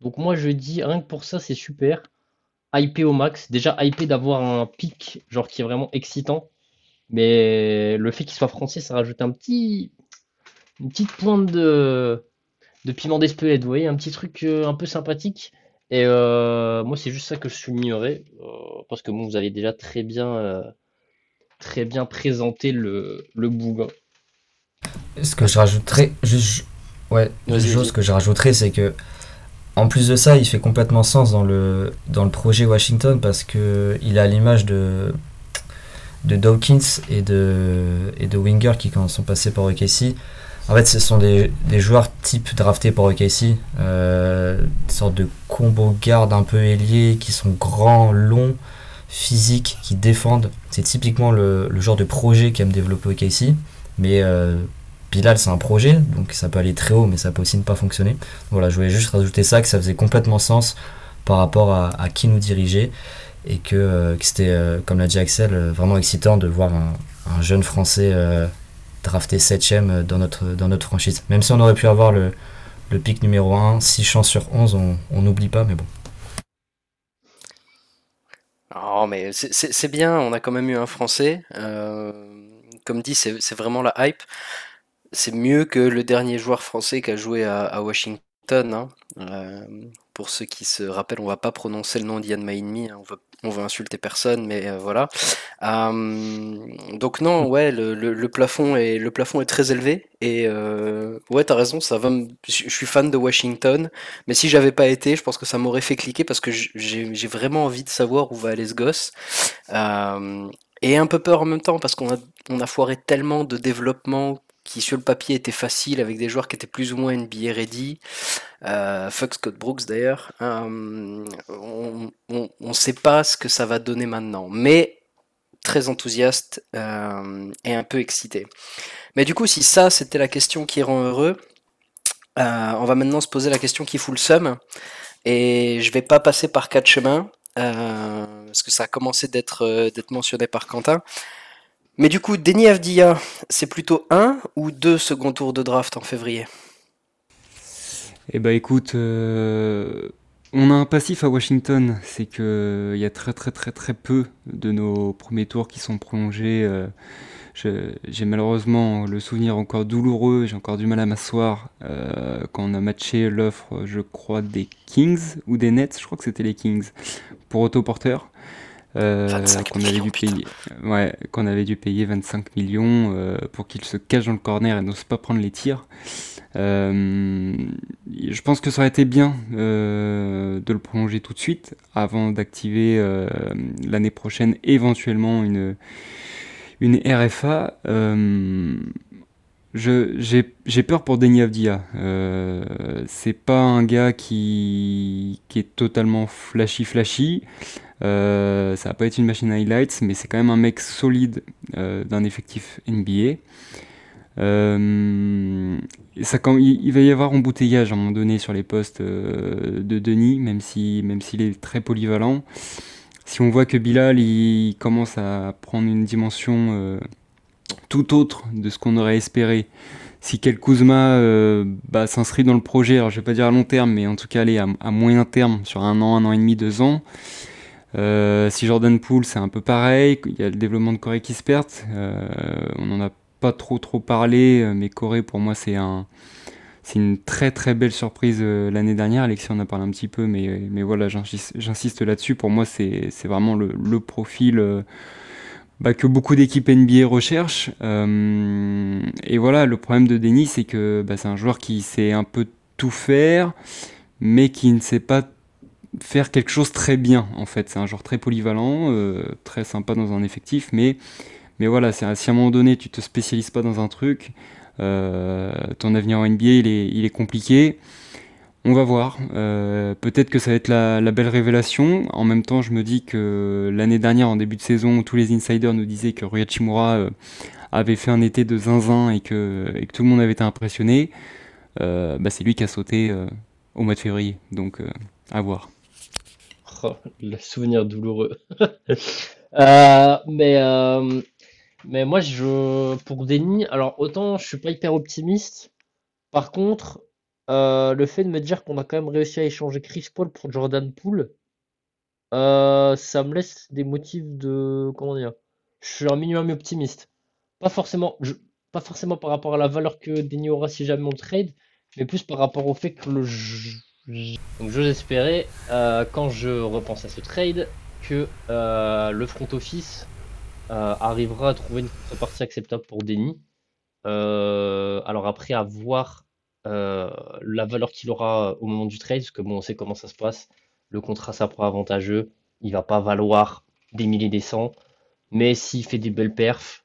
Speaker 3: Donc moi, je dis, rien que pour ça, c'est super. Hypé au max. Déjà, hypé d'avoir un pic, genre, qui est vraiment excitant. Mais le fait qu'il soit français, ça rajoute un petit, une petite pointe de, de piment d'Espelette, vous voyez, un petit truc euh, un peu sympathique. Et euh, moi, c'est juste ça que je soulignerais, euh, parce que bon, vous avez déjà très bien, très bien présenté le, le bouga.
Speaker 2: Ce que je rajouterais, juste, ouais, une chose que je rajouterais, c'est que en plus de ça, il fait complètement sens dans le, dans le projet Washington parce que il a l'image de, de Dawkins et de, et de Winger qui sont passés par OKC. En fait, ce sont des, des joueurs type draftés par OKC, euh, des sortes de combo garde un peu ailiers qui sont grands, longs, physiques, qui défendent. C'est typiquement le, le, genre de projet qu'aime développer OKC. Mais euh, Bilal, c'est un projet, donc ça peut aller très haut, mais ça peut aussi ne pas fonctionner. Voilà, je voulais juste rajouter ça, que ça faisait complètement sens par rapport à, à qui nous dirigeait, et que, euh, que c'était, euh, comme l'a dit Axel, euh, vraiment excitant de voir un, un jeune Français drafté 7ème dans notre, dans notre franchise. Même si on aurait pu avoir le, le pic numéro 1, 6 chances sur 11, on n'oublie pas, mais bon.
Speaker 1: Oh, mais c'est bien, on a quand même eu un Français. Comme dit, c'est vraiment la hype. C'est mieux que le dernier joueur français qui a joué à, Washington. Hein. Pour ceux qui se rappellent, on va pas prononcer le nom d'Ian Maïnmi, hein. on, va, on va insulter personne, mais euh, voilà. Euh, donc non, ouais, le, plafond est, le plafond est très élevé, et euh, ouais, t'as raison, ça va. Je suis fan de Washington, mais si j'avais pas été, je pense que ça m'aurait fait cliquer, parce que j'ai vraiment envie de savoir où va aller ce gosse. Euh, et un peu peur en même temps, parce qu'on a, a foiré tellement de développement qui sur le papier était facile avec des joueurs qui étaient plus ou moins NBA ready. Euh, fuck Scott Brooks d'ailleurs. Euh, on ne sait pas ce que ça va donner maintenant, mais très enthousiaste euh, et un peu excité. Mais du coup, si ça c'était la question qui rend heureux, euh, on va maintenant se poser la question qui fout le seum. Et je vais pas passer par quatre chemins, parce que ça a commencé d'être mentionné par Quentin. Mais du coup, Denis Avdia, c'est plutôt un ou deux second tours de draft en février?
Speaker 4: Eh bah écoute, euh, on a un passif à Washington, c'est que il y a très très très très peu de nos premiers tours qui sont prolongés. Euh, j'ai malheureusement le souvenir encore douloureux, j'ai encore du mal à m'asseoir euh, quand on a matché l'offre, je crois, des Kings ou des Nets, je crois que c'était les Kings, pour autoporteur. Euh, qu'on avait dû payer, ouais, qu'on avait dû payer 25 millions euh, pour qu'il se cache dans le corner et n'ose pas prendre les tirs. Euh, je pense que ça aurait été bien de le prolonger tout de suite avant d'activer l'année prochaine éventuellement une, une RFA. J'ai peur pour Denis Avdia. C'est pas un gars qui, qui est totalement flashy flashy. Euh, ça va pas être une machine highlights, mais c'est quand même un mec solide euh, d'un effectif NBA. Euh, ça, il, va y avoir embouteillage à un moment donné sur les postes de Denis, même si même s'il est très polyvalent. Si on voit que Bilal il commence à prendre une dimension tout autre de ce qu'on aurait espéré, si Kel Kuzma bah, s'inscrit dans le projet, alors je vais pas dire à long terme, mais en tout cas aller à moyen terme sur un an, un an et demi, deux ans. Euh, si Jordan Poole, c'est un peu pareil. Il y a le développement de Corée qui se perd. Euh, on n'en a pas trop trop parlé, mais Corée pour moi c'est un c'est une très très belle surprise euh, l'année dernière. Alexis en a parlé un petit peu, mais, voilà, j'insiste là-dessus. Pour moi, c'est vraiment le, profil bah, que beaucoup d'équipes NBA recherchent. Et voilà, le problème de Denis, c'est que bah, c'est un joueur qui sait un peu tout faire, mais qui ne sait pas faire quelque chose très bien en fait. C'est un joueur très polyvalent, euh, très sympa dans un effectif, mais, mais voilà, si à un moment donné tu te spécialises pas dans un truc, euh, ton avenir en NBA il est, il est compliqué. On va voir. Euh, Peut-être que ça va être la, belle révélation. En même temps, je me dis que l'année dernière, en début de saison, tous les insiders nous disaient que Rui avait fait un été de zinzin et que, et que tout le monde avait été impressionné. Bah, c'est lui qui a sauté au mois de février. Donc, à voir.
Speaker 3: Oh, le souvenir douloureux. euh, mais, euh, mais moi, je, pour Denis, alors autant je suis pas hyper optimiste. Par contre, euh, le fait de me dire qu'on a quand même réussi à échanger Chris Paul pour Jordan Poole, ça me laisse des motifs de. Comment dire Je suis un minimum optimiste. Pas forcément, pas forcément par rapport à la valeur que Denis aura si jamais on trade, mais plus par rapport au fait que le donc j'ose espérer, euh, quand je repense à ce trade, que euh, le front office euh, arrivera à trouver une contrepartie acceptable pour Denis. Euh, alors après, à voir la valeur qu'il aura au moment du trade, parce que bon, on sait comment ça se passe. Le contrat s'apprend avantageux, il va pas valoir des milliers des cents, mais s'il fait des belles perfs,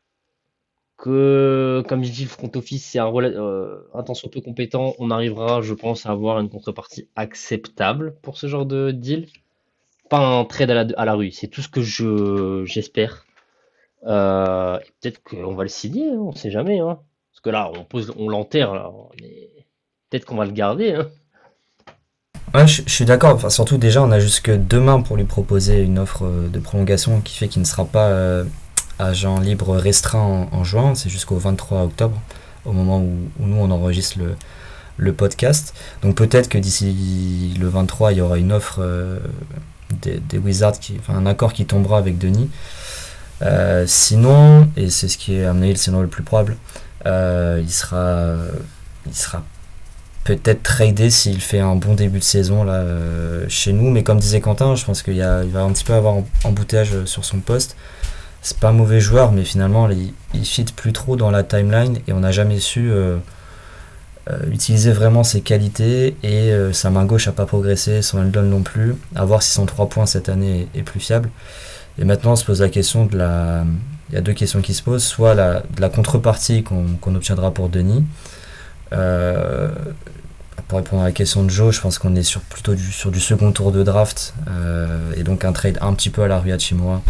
Speaker 3: que, comme je dis, le front office, c'est un, euh, temps peu compétent, on arrivera, je pense, à avoir une contrepartie acceptable pour ce genre de deal. Pas un trade à la, rue, c'est tout ce que je j'espère. Euh, peut-être qu'on va le signer, hein, on sait jamais. Hein. Parce que là, on pose, on l'enterre, peut-être qu'on va le garder. Hein.
Speaker 2: Je, suis d'accord. Enfin, surtout déjà, on a jusque demain pour lui proposer une offre de prolongation qui fait qu'il ne sera pas euh, agent libre restreint en, juin, c'est jusqu'au 23 octobre, au moment où, nous on enregistre le, podcast. Donc peut-être que d'ici le 23, il y aura une offre euh, des, Wizards, enfin un accord qui tombera avec Denis. Euh, sinon, et c'est ce qui est amené le scénario le plus probable, euh, il sera, il sera peut-être tradé s'il fait un bon début de saison là chez nous. Mais comme disait Quentin, je pense qu'il va un petit peu avoir embouteillage sur son poste c'est pas un mauvais joueur, mais finalement, il, il fit plus trop dans la timeline et on n'a jamais su euh, euh, utiliser vraiment ses qualités et euh, sa main gauche n'a pas progressé, son donne non plus. À voir si son 3 points cette année est, plus fiable. Et maintenant, on se pose la question de la. Il y a deux questions qui se posent soit la, de la contrepartie qu'on obtiendra pour Denis. pour répondre à la question de Joe, je pense qu'on est sur, plutôt sur du second tour de draft et donc un trade un petit peu à la Hachimura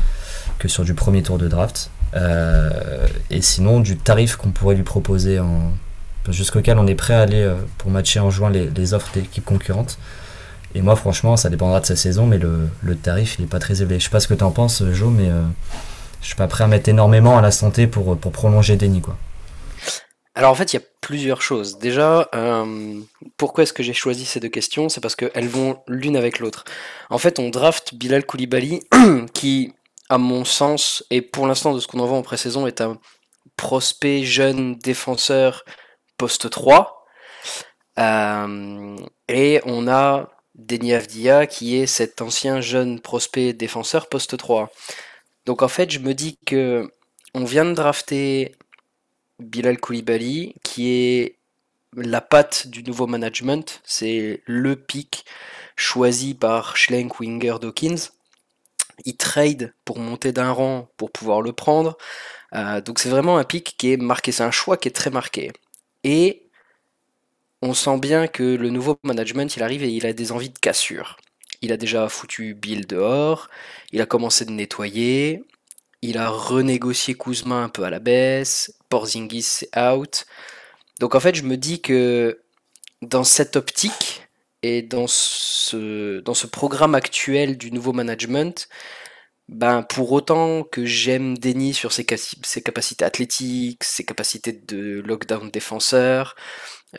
Speaker 2: que sur du premier tour de draft. Euh, et sinon, du tarif qu'on pourrait lui proposer en, jusqu'auquel on est prêt à aller euh, pour matcher en juin les, offres d'équipes concurrentes. Et moi, franchement, ça dépendra de sa saison, mais le, tarif, il n'est pas très élevé. Je sais pas ce que tu en penses, Joe, mais euh, je suis pas prêt à mettre énormément à la santé pour, pour prolonger Denis. Quoi.
Speaker 1: Alors en fait, il y a plusieurs choses. Déjà, pourquoi est-ce que j'ai choisi ces deux questions? C'est parce qu'elles vont l'une avec l'autre. En fait, on draft Bilal Koulibaly, qui à mon sens, et pour l'instant de ce qu'on en voit en pré-saison, est un prospect jeune défenseur poste 3. Euh, et on a Denis Avdia qui est cet ancien jeune prospect défenseur poste 3. Donc en fait, je me dis que on vient de drafter Bilal Koulibaly, qui est la patte du nouveau management. C'est le pic choisi par Schlenk, Winger, Dawkins il trade pour monter d'un rang pour pouvoir le prendre. Euh, donc c'est vraiment un pic qui est marqué, c'est un choix qui est très marqué. Et on sent bien que le nouveau management, il arrive et il a des envies de cassure. Il a déjà foutu Bill dehors, il a commencé de nettoyer, il a renégocié Kuzma un peu à la baisse, Porzingis c'est out. Donc en fait, je me dis que dans cette optique, et dans ce, dans ce programme actuel du nouveau management, ben pour autant que j'aime Denis sur ses, ses, capacités athlétiques, ses capacités de lockdown défenseur,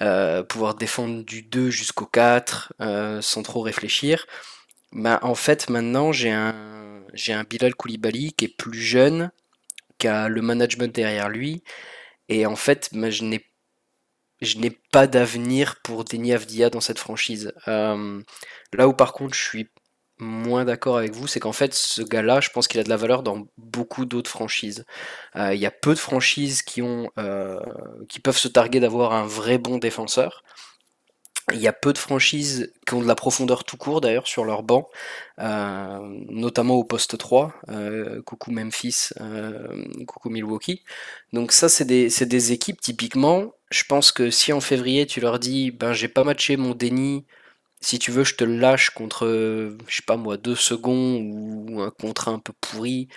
Speaker 1: euh, pouvoir défendre du 2 jusqu'au 4 euh, sans trop réfléchir, ben en fait maintenant j'ai un, un Bilal Koulibaly qui est plus jeune, qui a le management derrière lui, et en fait ben, je n'ai je n'ai pas d'avenir pour Denis Avdia dans cette franchise. Euh, là où par contre je suis moins d'accord avec vous, c'est qu'en fait ce gars-là, je pense qu'il a de la valeur dans beaucoup d'autres franchises. Euh, il y a peu de franchises euh, qui peuvent se targuer d'avoir un vrai bon défenseur. Il y a peu de franchises qui ont de la profondeur tout court d'ailleurs sur leur banc, notamment au poste 3, coucou Memphis, coucou Milwaukee. Donc ça c'est des, des, équipes typiquement, je pense que si en février tu leur dis ben j'ai pas matché mon déni, si tu veux je te lâche contre je sais pas moi deux secondes ou un contrat un peu pourri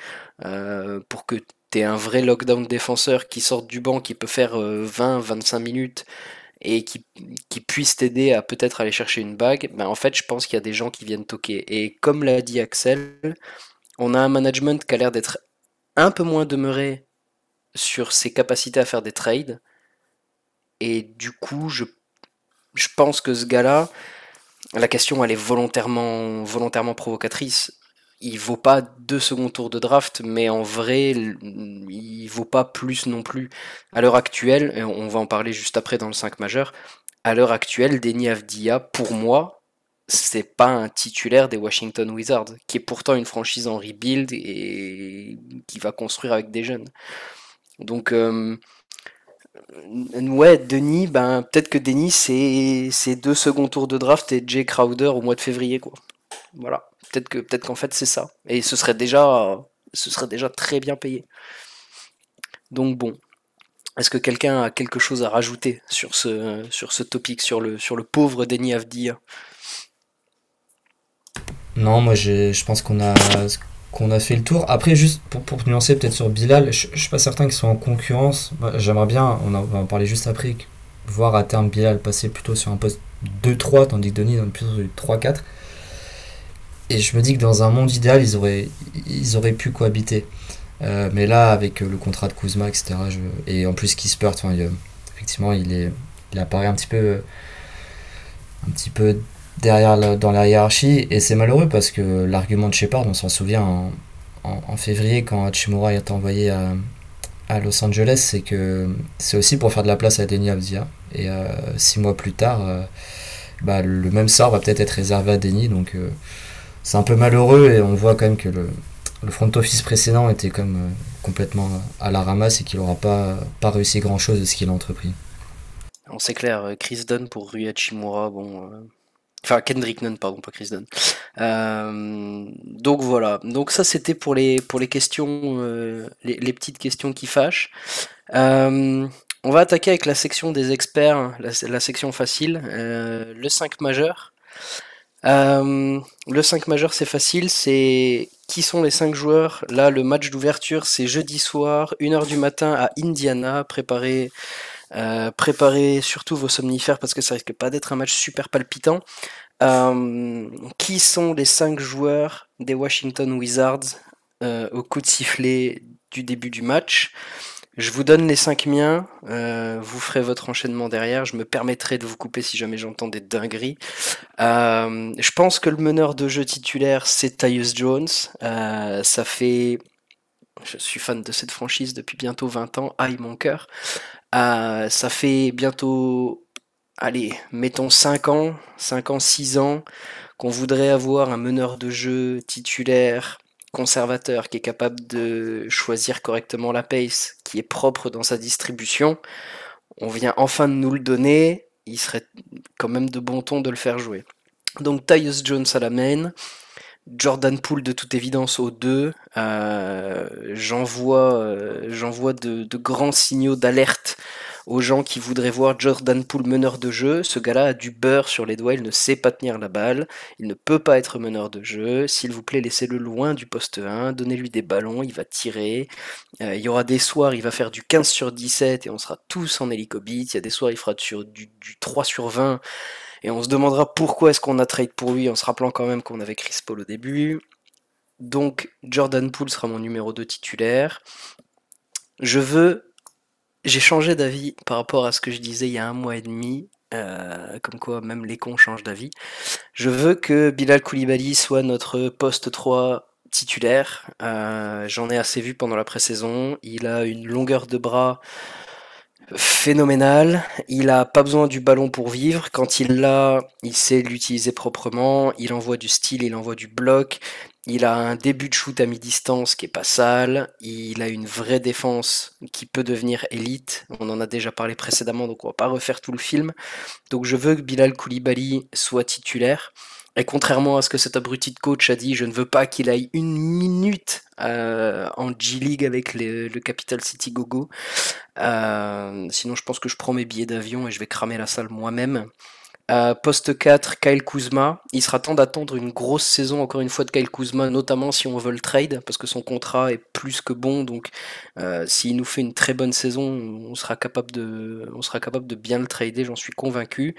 Speaker 1: euh, pour que tu aies un vrai lockdown défenseur qui sorte du banc, qui peut faire 20-25 euh, minutes et qui, puisse t'aider à peut-être aller chercher une bague, ben en fait je pense qu'il y a des gens qui viennent toquer. Et comme l'a dit Axel, on a un management qui a l'air d'être un peu moins demeuré sur ses capacités à faire des trades. Et du coup, je, je pense que ce gars-là, la question elle est volontairement, volontairement provocatrice. Il vaut pas deux secondes tours de draft, mais en vrai, il vaut pas plus non plus. À l'heure actuelle, et on va en parler juste après dans le 5 majeur, à l'heure actuelle, Denis Avdia, pour moi, c'est pas un titulaire des Washington Wizards, qui est pourtant une franchise en rebuild et qui va construire avec des jeunes. Donc, euh, ouais, Denis, ben peut-être que Denis c'est deux seconds tours de draft et Jay Crowder au mois de février quoi. Voilà, peut-être que peut-être qu'en fait c'est ça. Et ce serait déjà très bien payé. Donc bon, est-ce que quelqu'un a quelque chose à rajouter sur ce, sur topic, sur le, sur le pauvre Denis Avdia?
Speaker 2: Non, moi je pense qu'on a, qu'on a fait le tour. Après, juste pour, pour nuancer peut-être sur Bilal, je, suis pas certain qu'ils soient en concurrence. J'aimerais bien, on, va en parler juste après, voir à terme Bilal passer plutôt sur un poste 2-3, tandis que Denis dans plutôt 3-4. Et je me dis que dans un monde idéal, ils auraient, ils auraient pu cohabiter. Euh, mais là, avec euh, le contrat de Kuzma, etc., et en plus Kispert, enfin, effectivement, il, est, il apparaît un petit peu, un petit peu derrière dans la hiérarchie, et c'est malheureux parce que l'argument de Shepard, on s'en souvient en, février quand Hachimura est envoyé à, Los Angeles, c'est que c'est aussi pour faire de la place à Denis Avdia. Et euh, six mois plus tard, bah, le même sort va peut-être être réservé à Denis, donc c'est un peu malheureux et on voit quand même que le, le front office précédent était comme euh, complètement à la ramasse et qu'il n'aura pas, pas réussi grand chose de ce qu'il a entrepris.
Speaker 1: On sait clair, euh, Chris Dunn pour Rui Hachimura, bon. Euh, enfin, Kendrick Nunn, pardon, pas Chris Dunn. donc voilà. Donc ça, c'était pour les, pour les questions, les, petites questions qui fâchent. on va attaquer avec la section des experts, la, la section facile, le 5 majeur. Euh, le 5 majeur, c'est facile, c'est qui sont les 5 joueurs? Là, le match d'ouverture, c'est jeudi soir, 1h du matin à Indiana. Préparez, euh, préparez surtout vos somnifères parce que ça risque pas d'être un match super palpitant. Euh, qui sont les 5 joueurs des Washington Wizards au coup de sifflet du début du match? Je vous donne les 5 miens, euh, vous ferez votre enchaînement derrière, je me permettrai de vous couper si jamais j'entends des dingueries. Euh, je pense que le meneur de jeu titulaire, c'est Tyus Jones. Euh, ça fait... Je suis fan de cette franchise depuis bientôt 20 ans, aïe mon cœur. Ça fait bientôt, allez, mettons 5 ans, 5 ans, 6 ans, qu'on voudrait avoir un meneur de jeu titulaire conservateur, qui est capable de choisir correctement la pace, qui est propre dans sa distribution, on vient enfin de nous le donner, il serait quand même de bon ton de le faire jouer. Donc Tyus Jones à la main, Jordan Poole de toute évidence au 2, euh, j'envoie euh, de, grands signaux d'alerte aux gens qui voudraient voir Jordan Poole meneur de jeu. Ce gars-là a du beurre sur les doigts, il ne sait pas tenir la balle, il ne peut pas être meneur de jeu. S'il vous plaît, laissez-le loin du poste 1, donnez-lui des ballons, il va tirer. Euh, il y aura des soirs, il va faire du 15 sur 17 et on sera tous en hélicobite. Il y a des soirs, il fera du, du 3 sur 20 et on se demandera pourquoi est-ce qu'on a trade pour lui en se rappelant quand même qu'on avait Chris Paul au début. Donc Jordan Poole sera mon numéro 2 titulaire. Je veux j'ai changé d'avis par rapport à ce que je disais il y a un mois et demi, euh, comme quoi même les cons changent d'avis. Je veux que Bilal Koulibaly soit notre poste 3 titulaire. Euh, j'en ai assez vu pendant la pré-saison. Il a une longueur de bras phénoménale. Il a pas besoin du ballon pour vivre. Quand il l'a, il sait l'utiliser proprement. Il envoie du style, il envoie du bloc. Il a un début de shoot à mi-distance qui est pas sale. Il a une vraie défense qui peut devenir élite. On en a déjà parlé précédemment, donc on va pas refaire tout le film. Donc je veux que Bilal Koulibaly soit titulaire. Et contrairement à ce que cet abruti de coach a dit, je ne veux pas qu'il aille une minute euh, en G-League avec le Capital City Gogo. Euh, sinon, je pense que je prends mes billets d'avion et je vais cramer la salle moi-même. Euh, poste 4, Kyle Kuzma. Il sera temps d'attendre une grosse saison encore une fois de Kyle Kuzma, notamment si on veut le trade, parce que son contrat est plus que bon. Donc s'il nous fait une très bonne saison, on sera capable de, on sera capable de bien le trader, j'en suis convaincu.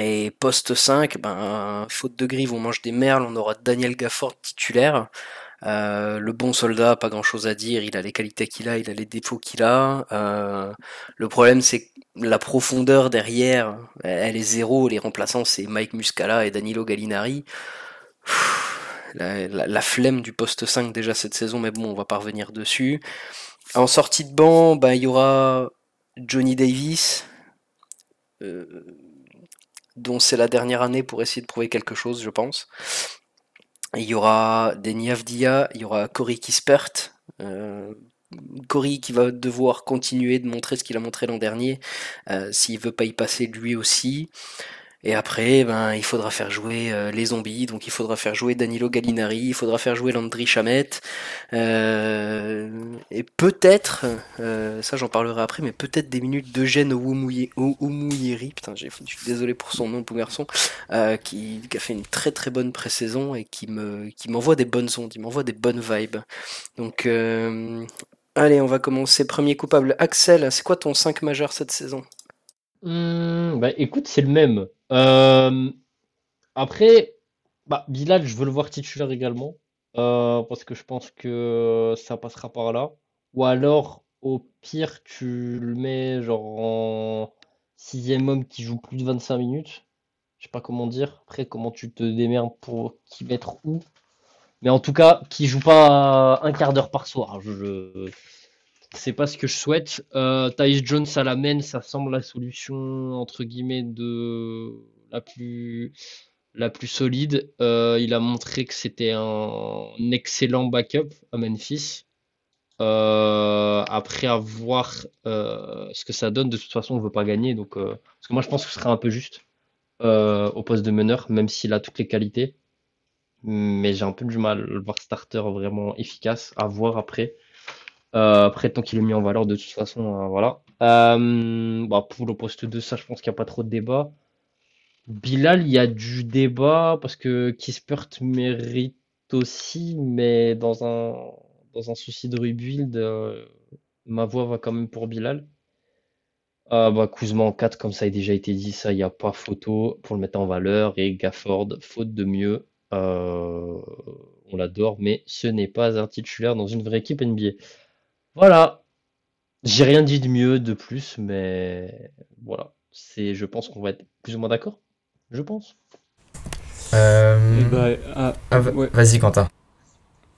Speaker 1: Et poste 5, ben, faute de grive, on mange des merles, on aura Daniel Gafford titulaire. Euh, le bon soldat, pas grand chose à dire, il a les qualités qu'il a, il a les défauts qu'il a. Euh, le problème, c'est la profondeur derrière, elle est zéro. Les remplaçants, c'est Mike Muscala et Danilo Gallinari. La, flemme du poste 5 déjà cette saison, mais bon, on va pas revenir dessus. En sortie de banc, ben, il y aura Johnny Davis, euh, dont c'est la dernière année pour essayer de prouver quelque chose, je pense. Il y aura Denis Avdia, il y aura Cory Kispert. Euh, Cory qui va devoir continuer de montrer ce qu'il a montré l'an dernier, s'il veut pas y passer lui aussi. Et après, ben, il faudra faire jouer euh, les zombies, donc il faudra faire jouer Danilo Gallinari, il faudra faire jouer Landry Chamet, euh, et peut-être, euh, ça j'en parlerai après, mais peut-être des minutes d'Eugène Oumouyeri, putain, je suis désolé pour son nom, pour garçon, qui, qui, a fait une très très bonne pré-saison et qui me, qui m'envoie des bonnes ondes, il m'envoie des bonnes vibes. Donc, allez, on va commencer. Premier coupable, Axel, c'est quoi ton 5 majeur cette saison?
Speaker 3: Mmh, écoute, c'est le même. Euh, après, bah, Bilal, je veux le voir titulaire également. Euh, parce que je pense que ça passera par là. Ou alors, au pire, tu le mets genre en sixième homme qui joue plus de 25 minutes. Je sais pas comment dire. Après, comment tu te démerdes pour qui mettre où. Mais en tout cas, qui joue pas un quart d'heure par soir. Je, c'est pas ce que je souhaite. Euh, Jones à la main, ça semble la solution entre guillemets de la plus la plus solide. Euh, il a montré que c'était un excellent backup à Memphis. Euh, après avoir euh, ce que ça donne, de toute façon, on veut pas gagner. Donc, parce que moi, je pense que ce serait un peu juste au poste de meneur, même s'il a toutes les qualités. Mais j'ai un peu du mal à le voir starter vraiment efficace. À voir après. Euh, après, tant qu'il est mis en valeur, de toute façon, euh, voilà. Euh, bah, pour le poste 2, ça, je pense qu'il n'y a pas trop de débat. Bilal, il y a du débat parce que Kispert mérite aussi, mais dans un, dans un souci de rebuild, ma voix va quand même pour Bilal. bah, en 4, comme ça a déjà été dit, ça, il n'y a pas photo pour le mettre en valeur. Et Gafford, faute de mieux. on l'adore, mais ce n'est pas un titulaire dans une vraie équipe NBA. Voilà. J'ai rien dit de mieux, de plus, mais voilà. C'est, je pense qu'on va être plus ou moins d'accord. Je pense.
Speaker 2: Euh, eh ben, ah, ah, vas-y, Quentin.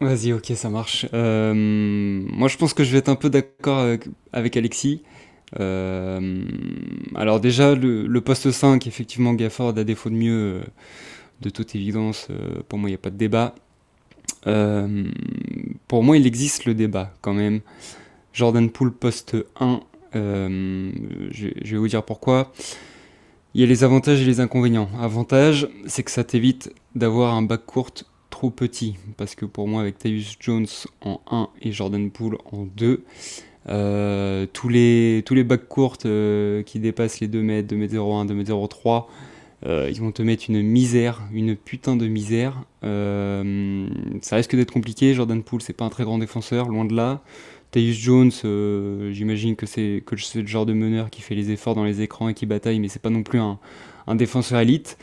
Speaker 4: Vas-y, ok, ça marche. Euh, moi, je pense que je vais être un peu d'accord avec, Alexis. Euh, alors déjà, le, poste 5, effectivement, Gafford, à défaut de mieux, de toute évidence, pour moi, il n'y a pas de débat. Euh, pour moi, il existe le débat quand même. Jordan Poole poste 1, euh, je, vais vous dire pourquoi. Il y a les avantages et les inconvénients. Avantage, c'est que ça t'évite d'avoir un bac court trop petit. Parce que pour moi, avec Tyus Jones en 1 et Jordan Poole en 2, euh, tous les, tous les bacs courts qui dépassent les 2 mètres, 2 mètres 01, 2 mètres 03, euh, ils vont te mettre une misère, une putain de misère. Euh, ça risque d'être compliqué. Jordan Poole, c'est pas un très grand défenseur, loin de là. Tyus Jones, euh, j'imagine que c'est que c'est le genre de meneur qui fait les efforts dans les écrans et qui bataille, mais c'est pas non plus un, défenseur élite.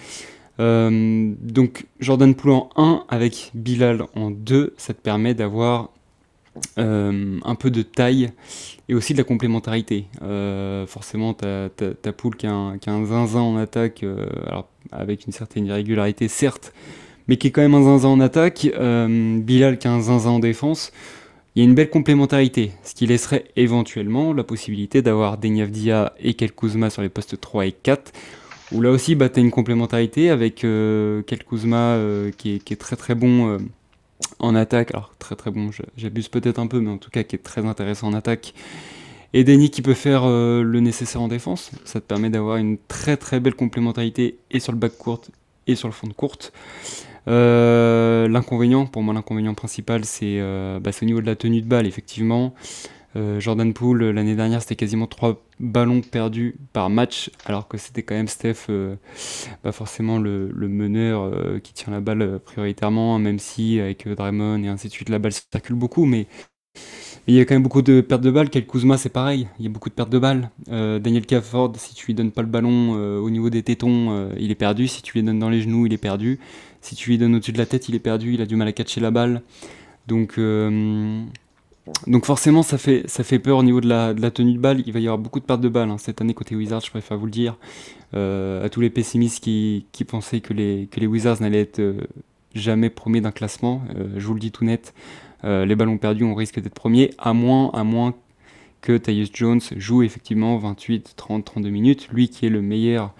Speaker 4: donc Jordan Poole en 1 avec Bilal en 2, ça te permet d'avoir euh, un peu de taille et aussi de la complémentarité. Euh, forcément, ta poule qui a, un, qui a, un, zinzin en attaque, euh, alors avec une certaine irrégularité, certes, mais qui est quand même un zinzin en attaque. Bilal qui a un zinzin en défense. Il y a une belle complémentarité, ce qui laisserait éventuellement la possibilité d'avoir Denyavdia et Kel Kuzma sur les postes 3 et 4. Où là aussi, bah, tu as une complémentarité avec Kel Kuzma qui, qui, est, très très bon en attaque. Alors très très bon, j'abuse peut-être un peu, mais en tout cas qui est très intéressant en attaque. Et Denis qui peut faire euh, le nécessaire en défense. Ça te permet d'avoir une très très belle complémentarité et sur le bac court et sur le fond de courte. Euh, l'inconvénient, pour moi l'inconvénient principal, c'est euh, bah, au niveau de la tenue de balle, effectivement. Euh, Jordan Poole, l'année dernière, c'était quasiment 3 ballons perdus par match, alors que c'était quand même Steph, euh, forcément le, meneur euh, qui tient la balle prioritairement, même si avec Draymond et ainsi de suite, la balle circule beaucoup, mais il y a quand même beaucoup de pertes de balles. Kel Kuzma, c'est pareil, il y a beaucoup de pertes de balles. Daniel Cafford, si tu lui donnes pas le ballon au niveau des tétons, il est perdu. Si tu lui donnes dans les genoux, il est perdu. Si tu lui donnes au-dessus de la tête, il est perdu. Il a du mal à catcher la balle. Donc, donc forcément, ça fait, ça fait peur au niveau de la, tenue de balle. Il va y avoir beaucoup de pertes de balles hein, cette année côté Wizards, je préfère vous le dire. Euh, à tous les pessimistes qui, qui pensaient que les, que les Wizards n'allaient être euh, jamais premiers d'un classement, euh, je vous le dis tout net, les ballons perdus, on risque d'être premiers, à moins, à moins que Tyus Jones joue effectivement 28, 30, 32 minutes. Lui qui est le meilleur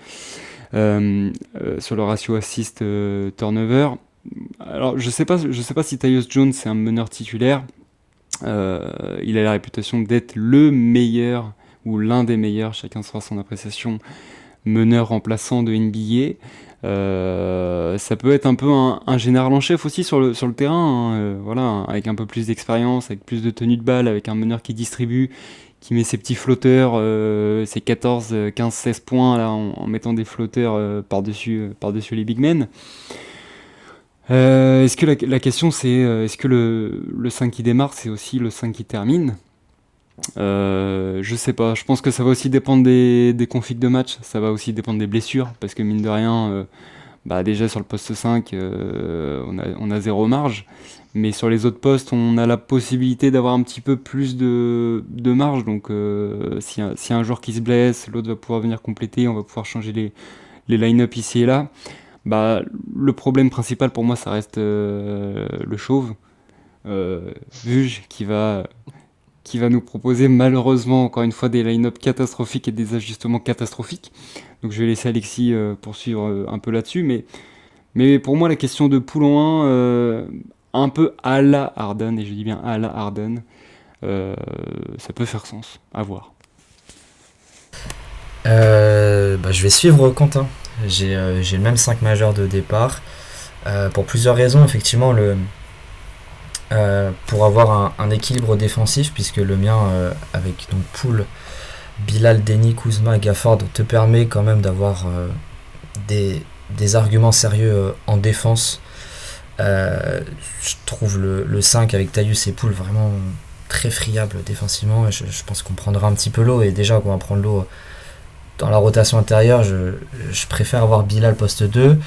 Speaker 4: sur le ratio assist-turnover. Alors je sais sais pas si Tyus Jones c'est un meneur titulaire. Il a la réputation d'être le meilleur ou l'un des meilleurs, chacun sera son appréciation, meneur remplaçant de NBA. Euh, ça peut être un peu un, général en chef aussi sur le, sur le terrain, hein, euh, voilà, avec un peu plus d'expérience, avec plus de tenue de balle, avec un meneur qui distribue, qui met ses petits flotteurs, euh, ses 14, 15, 16 points là, en, mettant des flotteurs par-dessus par -dessus les big men. Est-ce que la, question c'est est-ce que le, le 5 qui démarre c'est aussi le 5 qui termine? Euh, je sais pas, je pense que ça va aussi dépendre des, des configs de match, ça va aussi dépendre des blessures, parce que mine de rien, euh, bah déjà sur le poste 5, euh, on, a, on, a, zéro marge, mais sur les autres postes, on a la possibilité d'avoir un petit peu plus de, de marge, donc si, si un joueur qui se blesse, l'autre va pouvoir venir compléter, on va pouvoir changer les, les line-up ici et là. Bah, le problème principal pour moi, ça reste le chauve. Vuge qui va qui va nous proposer malheureusement encore une fois des line-up catastrophiques et des ajustements catastrophiques. Donc je vais laisser Alexis euh, poursuivre euh, un peu là-dessus. Mais, mais pour moi, la question de Poulon 1, euh, un peu à la Harden, et je dis bien à la Harden, ça peut faire sens. À voir.
Speaker 2: Bah, je vais suivre Quentin. J'ai le même 5 majeur de départ. pour plusieurs raisons, effectivement, euh, pour avoir un, équilibre défensif, puisque le mien, euh, avec donc Poul, Bilal, Denny, Kuzma, Gafford, te permet quand même d'avoir euh, des, arguments sérieux en défense. je trouve le, 5 avec Tayus et Poul vraiment très friable défensivement. Je, je pense qu'on prendra un petit peu l'eau, et déjà qu'on va prendre l'eau dans la rotation intérieure, je, préfère avoir Bilal poste 2.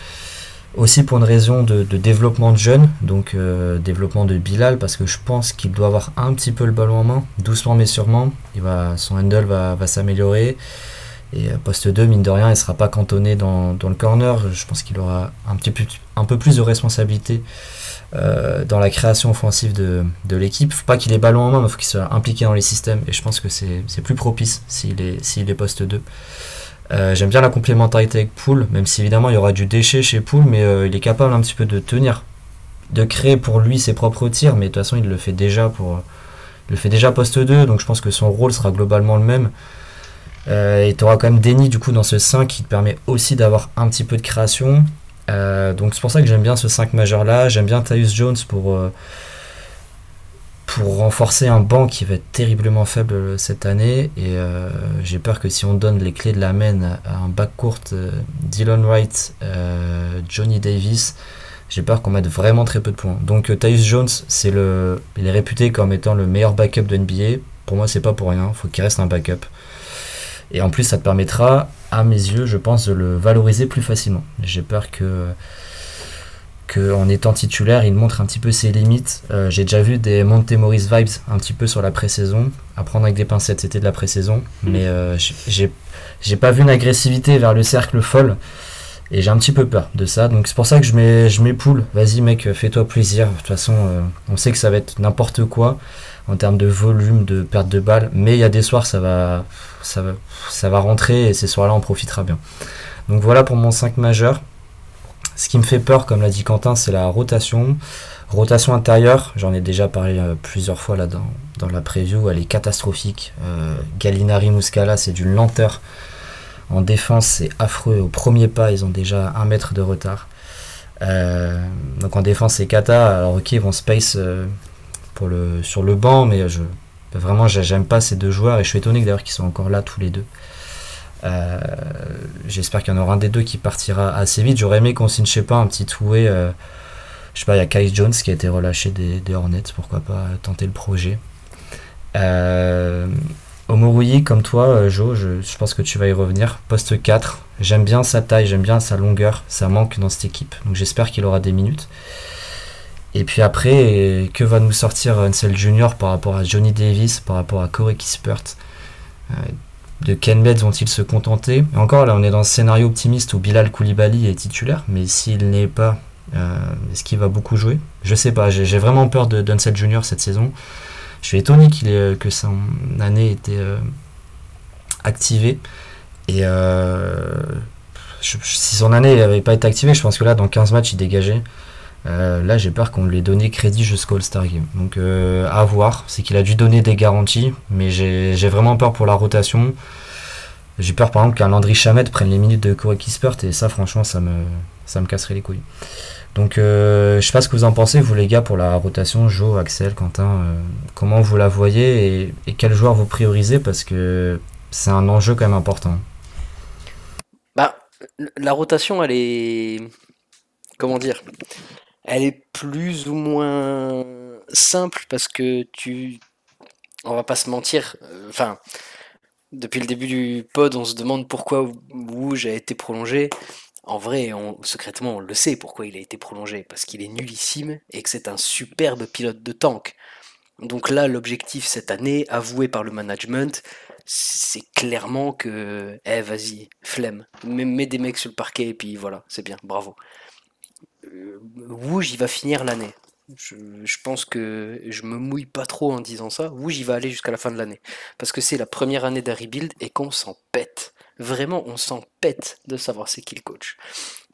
Speaker 2: Aussi pour une raison de, développement de jeunes, donc euh, développement de Bilal, parce que je pense qu'il doit avoir un petit peu le ballon en main, doucement mais sûrement. Il va, son handle va, s'améliorer. Et euh, poste 2, mine de rien, il ne sera pas cantonné dans, le corner. Je pense qu'il aura un, petit peu, un peu plus de responsabilité euh, dans la création offensive de, de l'équipe. Faut pas qu'il ait ballon en main, mais faut qu'il soit impliqué dans les systèmes. Et je pense que c'est plus propice s'il est, est poste 2. Euh, j'aime bien la complémentarité avec Poul, même si évidemment il y aura du déchet chez Poul, mais euh, il est capable un petit peu de tenir, de créer pour lui ses propres tirs, mais de toute façon il le fait déjà pour, le fait déjà poste 2, donc je pense que son rôle sera globalement le même. Et tu auras quand même Denny du coup dans ce 5 qui te permet aussi d'avoir un petit peu de création. Donc c'est pour ça que j'aime bien ce 5 majeur là, j'aime bien Tyus Jones pour pour renforcer un banc qui va être terriblement faible cette année. Et euh, j'ai peur que si on donne les clés de la main à un back court, euh, Dylan Wright, euh, Johnny Davis, j'ai peur qu'on mette vraiment très peu de points. Donc Tyus Jones, c'est le, il est réputé comme étant le meilleur backup de NBA. Pour moi, c'est pas pour rien. il faut qu'il reste un backup. Et en plus, ça te permettra, à mes yeux, je pense, de le valoriser plus facilement. J'ai peur que qu'en étant titulaire, il montre un petit peu ses limites. Euh, j'ai déjà vu des Montemoris vibes un petit peu sur la pré-saison. À prendre avec des pincettes, c'était de la pré-saison. Mm. Mais euh, j'ai pas vu une agressivité vers le cercle folle. Et j'ai un petit peu peur de ça. Donc c'est pour ça que je mets, je poule. Vas-y mec, fais-toi plaisir. De toute façon, euh, on sait que ça va être n'importe quoi en termes de volume, de perte de balles. Mais il y a des soirs, ça va, ça va, ça va rentrer et ces soirs-là, on profitera bien. Donc voilà pour mon 5 majeur. Ce qui me fait peur, comme l'a dit Quentin, c'est la rotation. Rotation intérieure, j'en ai déjà parlé euh, plusieurs fois là dans, dans la preview, elle est catastrophique. Euh, Gallinari Muscala, c'est d'une lenteur. En défense, c'est affreux. Au premier pas, ils ont déjà un mètre de retard. Euh, donc en défense, c'est Kata. Alors ok, ils vont space pour le, sur le banc, mais je, vraiment, j'aime pas ces deux joueurs et je suis étonné d'ailleurs qu'ils soient encore là tous les deux. Euh, j'espère qu'il y en aura un des deux qui partira assez vite. J'aurais aimé qu'on signe, je sais pas, un petit toué. Euh, je sais pas, il y a Kai Jones qui a été relâché des, Hornets, pourquoi pas tenter le projet. Euh, comme toi, euh, Jo, je, pense que tu vas y revenir. Poste 4, j'aime bien sa taille, j'aime bien sa longueur, ça manque dans cette équipe. Donc j'espère qu'il aura des minutes. Et puis après, que va nous sortir Ansel Junior par rapport à Johnny Davis, par rapport à Corey Kispert? De Ken Beds vont-ils se contenter? Encore là, on est dans un scénario optimiste où Bilal Koulibaly est titulaire, mais s'il n'est pas, euh, est-ce qu'il va beaucoup jouer? Je sais pas, j'ai vraiment peur de Dunsell Junior cette saison. Je suis étonné qu'il que son année ait été euh, activée. Et euh, si son année n'avait pas été activée, je pense que là, dans 15 matchs, il dégageait. Euh, là, j'ai peur qu'on lui ait donné crédit jusqu'au All-Star Game. Donc, à voir. C'est qu'il a dû donner des garanties, mais j'ai vraiment peur pour la rotation. J'ai peur, par exemple, qu'un Landry Chamet prenne les minutes de Corey Kispert, et ça, franchement, ça me, ça me casserait les couilles. Donc, euh, je sais pas ce que vous en pensez, vous les gars, pour la rotation, Joe, Axel, Quentin. comment vous la voyez et, quel joueur vous priorisez Parce que c'est un enjeu quand même important.
Speaker 1: Bah, la rotation, elle est. Comment dire Elle est plus ou moins simple parce que tu. On va pas se mentir. Euh, enfin, depuis le début du pod, on se demande pourquoi Wouge a été prolongé. En vrai, secrètement, on le sait pourquoi il a été prolongé. Parce qu'il est nullissime et que c'est un superbe pilote de tank. Donc là, l'objectif cette année, avoué par le management, c'est clairement que, eh vas-y, flemme, mets, des mecs sur le parquet et puis voilà, c'est bien, bravo. Euh, Wouge, il va finir l'année. Je, pense que je me mouille pas trop en disant ça. Wouge, il va aller jusqu'à la fin de l'année. Parce que c'est la première année d'un rebuild et qu'on s'en pète. Vraiment, on s'en pète de savoir c'est qui le coach.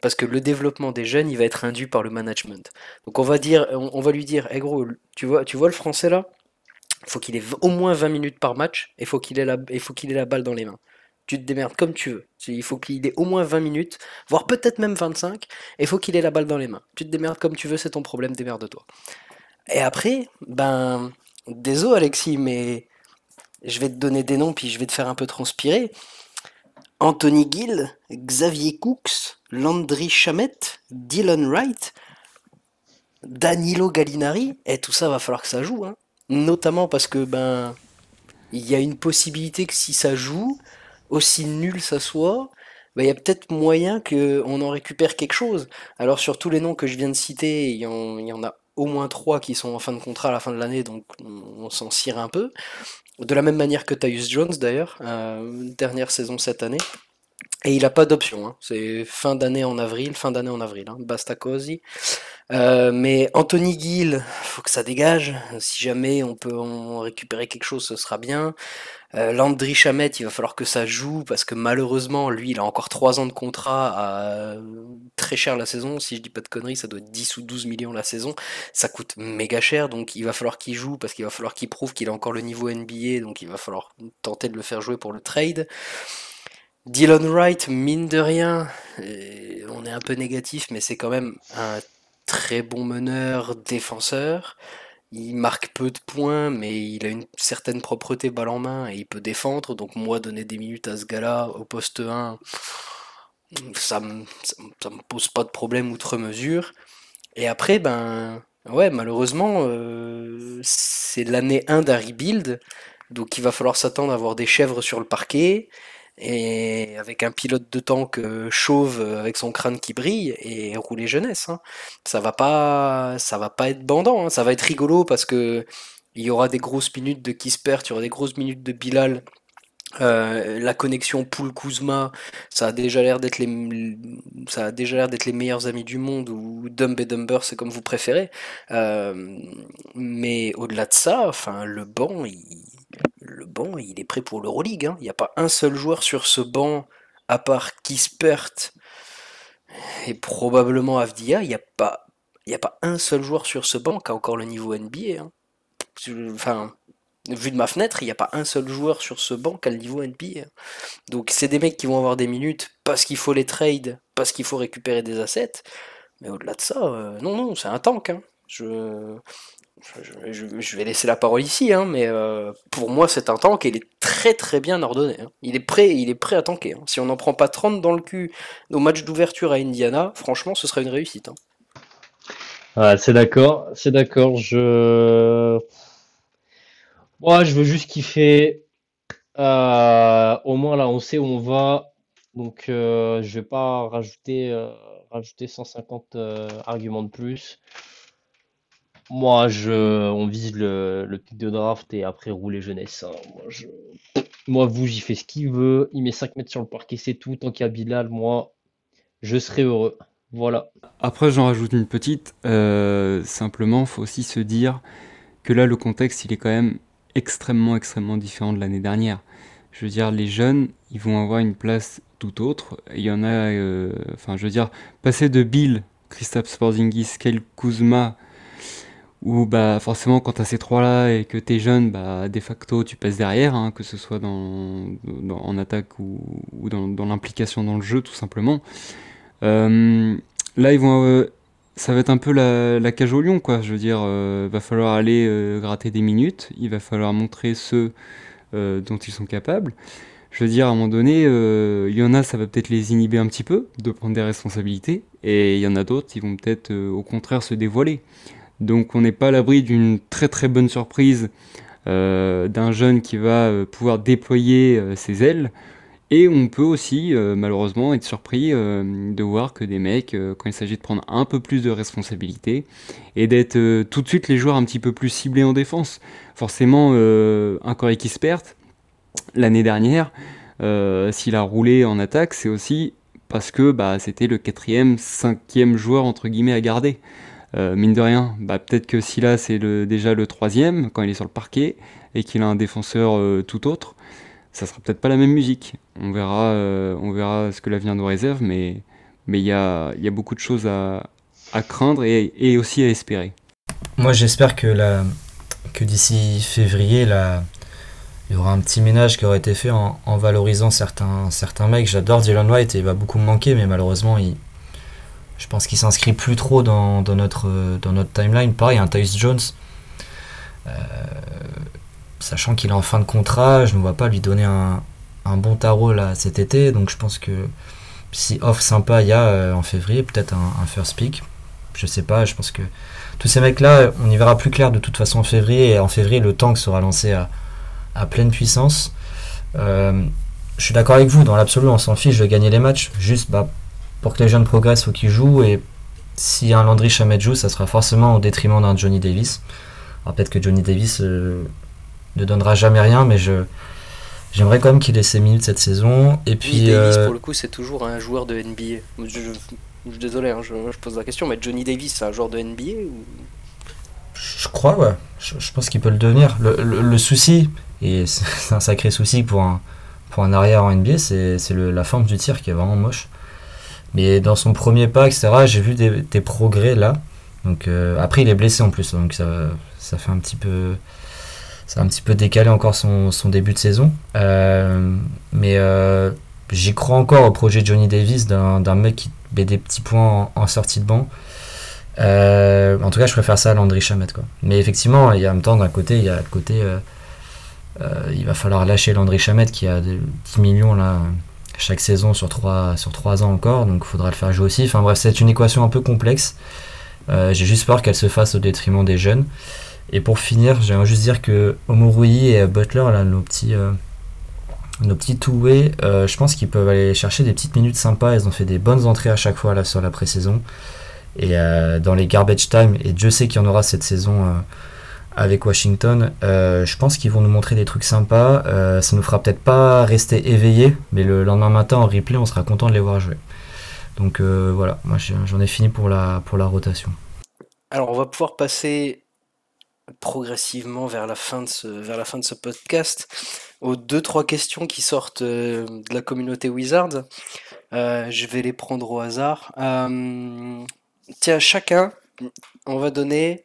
Speaker 1: Parce que le développement des jeunes, il va être induit par le management. Donc on va dire, on, va lui dire, eh gros, tu vois, tu vois le français là? Faut qu'il ait au moins 20 minutes par match et faut qu'il ait, la, faut qu'il ait la balle dans les mains. Tu te démerdes comme tu veux. Il faut qu'il ait au moins 20 minutes, voire peut-être même 25, et faut qu'il ait la balle dans les mains. Tu te démerdes comme tu veux, c'est ton problème, démerde-toi. Et après, ben, désolé Alexis, mais je vais te donner des noms, puis je vais te faire un peu transpirer. Anthony Gill, Xavier Cooks, Landry Chamet, Dylan Wright, Danilo Gallinari, et tout ça va falloir que ça joue. Hein. Notamment parce que ben il y a une possibilité que si ça joue, aussi nul ça soit, ben, il y a peut-être moyen qu'on en récupère quelque chose. Alors sur tous les noms que je viens de citer, il y en, a au moins trois qui sont en fin de contrat à la fin de l'année, donc on, s'en cire un peu. De la même manière que Tyus Jones d'ailleurs, euh, dernière saison cette année. Et il n'a pas d'option, hein. c'est fin d'année en avril, fin d'année en avril, hein. basta cosy. Euh, mais Anthony Gill, faut que ça dégage. Si jamais on peut en récupérer quelque chose, ce sera bien. Euh, Landry Chamet, il va falloir que ça joue parce que malheureusement, lui, il a encore 3 ans de contrat à très cher la saison. Si je dis pas de conneries, ça doit être 10 ou 12 millions la saison. Ça coûte méga cher, donc il va falloir qu'il joue parce qu'il va falloir qu'il prouve qu'il a encore le niveau NBA, donc il va falloir tenter de le faire jouer pour le trade. Dylan Wright, mine de rien, on est un peu négatif, mais c'est quand même un très bon meneur, défenseur. Il marque peu de points, mais il a une certaine propreté balle en main et il peut défendre. Donc moi, donner des minutes à ce gars-là au poste 1, ça me, me pose pas de problème outre mesure. Et après, ben ouais, malheureusement, euh, c'est l'année 1 d'un rebuild. Donc il va falloir s'attendre à avoir des chèvres sur le parquet et avec un pilote de tank euh, chauve euh, avec son crâne qui brille et rouler jeunesse. Hein. Ça va pas, ça va pas être bandant. Hein. Ça va être rigolo parce que il y aura des grosses minutes de Kispert, il y aura des grosses minutes de Bilal. Euh, la connexion Poul Kuzma, ça a déjà l'air d'être les, ça a déjà l'air d'être les meilleurs amis du monde ou Dumb et Dumber, c'est comme vous préférez. mais au-delà de ça, enfin le banc, il, le banc, il est prêt pour l'Euroleague. Hein. Il n'y a pas un seul joueur sur ce banc, à part Kispert et probablement Avdia. Il n'y a, pas, un seul joueur sur ce banc qui a encore le niveau NBA. Hein. Enfin, vu de ma fenêtre, il n'y a pas un seul joueur sur ce banc qui a le niveau NBA. Hein. Donc c'est des mecs qui vont avoir des minutes parce qu'il faut les trade, parce qu'il faut récupérer des assets. Mais au-delà de ça, euh, non, non, c'est un tank. Je, je, vais laisser la parole ici, hein, mais euh, pour moi c'est un tank et il est très très bien ordonné. Hein. Il est prêt, il est prêt à tanker. Hein. Si on n'en prend pas 30 dans le cul au match d'ouverture à Indiana, franchement ce serait une réussite.
Speaker 3: c'est d'accord, c'est d'accord. Je, moi je veux juste kiffer. Euh, au moins là on sait où on va, donc euh, je vais pas rajouter rajouter 150 arguments de plus. Moi, je, on vise le, le pic de draft et après rouler jeunesse. Hein. Moi, moi, vous, j'y fais ce qu'il veut. Il met 5 mètres sur le parquet, c'est tout. Tant qu'il y a Bilal, moi, je serai heureux. Voilà.
Speaker 4: Après, j'en rajoute une petite. Euh, simplement, faut aussi se dire que là, le contexte, il est quand même extrêmement, extrêmement différent de l'année dernière. Je veux dire, les jeunes, ils vont avoir une place tout autre. Il y en a, euh, enfin, je veux dire, passer de Bill Kristaps Porzingis, Kyle Kuzma, où bah forcément quand tu as ces trois-là et que tu es jeune, bah de facto tu passes derrière, hein, que ce soit en attaque ou, dans, l'implication dans le jeu tout simplement. Euh, là ils vont, euh, ça va être un peu la, cage au lion quoi. Je veux dire, euh, va falloir aller gratter des minutes, il va falloir montrer ceux dont ils sont capables. Je veux dire, à un moment donné, il y en a, ça va peut-être les inhiber un petit peu de prendre des responsabilités, et il y en a d'autres, ils vont peut-être au contraire se dévoiler. Donc on n'est pas à l'abri d'une très très bonne surprise euh, d'un jeune qui va euh, pouvoir déployer euh, ses ailes. Et on peut aussi malheureusement être surpris de voir que des mecs, quand il s'agit de prendre un peu plus de responsabilités et d'être tout de suite les joueurs un petit peu plus ciblés en défense. Forcément, un Corey Kispert, l'année dernière, s'il a roulé en attaque, c'est aussi parce que bah, c'était le quatrième, cinquième joueur entre guillemets à garder. Euh, mine de rien, bah, peut-être que si là c'est déjà le troisième quand il est sur le parquet et qu'il a un défenseur euh, tout autre, ça sera peut-être pas la même musique. On verra, euh, on verra ce que l'avenir nous réserve, mais il y, a, beaucoup de choses à, craindre et, aussi à espérer.
Speaker 2: Moi j'espère que, que d'ici février, là, il y aura un petit ménage qui aura été fait en, valorisant certains, certains mecs. J'adore Dylan White et il va beaucoup me manquer, mais malheureusement il, je pense qu'il s'inscrit plus trop dans, notre, dans notre timeline. Pareil, un Tyus Jones, euh, sachant qu'il est en fin de contrat, je ne vois pas lui donner un, bon tarot là cet été. Donc je pense que si off sympa il y a euh, en février, peut-être un, first pick. Je sais pas, je pense que tous ces mecs-là, on y verra plus clair de toute façon en février. Et en février, le tank sera lancé à, pleine puissance. Euh, je suis d'accord avec vous, dans l'absolu, on s'en fiche de gagner les matchs. Juste, bah, pour que les jeunes progressent, il faut qu'ils jouent. Et si un Landry Chamet joue, ça sera forcément au détriment d'un Johnny Davis. Alors peut-être que Johnny Davis euh, ne donnera jamais rien, mais je j'aimerais quand même qu'il ait ses minutes cette saison. Et puis
Speaker 1: Davis, euh, pour le coup, c'est toujours un joueur de NBA. Je, suis désolé, hein, je, pose la question, mais Johnny Davis, c'est un joueur de NBA ou...
Speaker 2: Je crois, ouais. Je, pense qu'il peut le devenir. Le, souci, et c'est un sacré souci pour un, pour un arrière en NBA, c'est la forme du tir qui est vraiment moche. Mais dans son premier pas, etc., j'ai vu des, progrès là. Donc euh, après, il est blessé en plus, donc ça, fait un petit peu, ça a un petit peu décalé encore son, début de saison. Euh, mais euh, j'y crois encore au projet Johnny Davis d'un mec qui met des petits points en, sortie de banc. en tout cas, je préfère ça à Landry Chamet. Quoi. Mais effectivement, il y a en temps, d'un côté, il y a le côté. il va falloir lâcher Landry Chamet qui a 10 millions là chaque saison sur 3, sur ans encore, donc il faudra le faire jouer aussi. Enfin bref, c'est une équation un peu complexe. Euh, j'ai juste peur qu'elle se fasse au détriment des jeunes. Et pour finir, j'aimerais juste dire que Omorui et Butler, nos petits, euh, nos petits two-way, euh, je pense qu'ils peuvent aller chercher des petites minutes sympas. Ils ont fait des bonnes entrées à chaque fois là, sur la pré-saison. Et dans les garbage time, et Dieu sait qu'il y en aura cette saison avec Washington. Euh, je pense qu'ils vont nous montrer des trucs sympas. Euh, ça nous fera peut-être pas rester éveillés, mais le lendemain matin en replay, on sera content de les voir jouer. Donc euh, voilà, moi j'en ai fini pour la, pour la rotation.
Speaker 1: Alors on va pouvoir passer progressivement vers la fin de ce, vers la fin de ce podcast aux deux trois questions qui sortent de la communauté Wizard. je vais les prendre au hasard. tiens, chacun, on va donner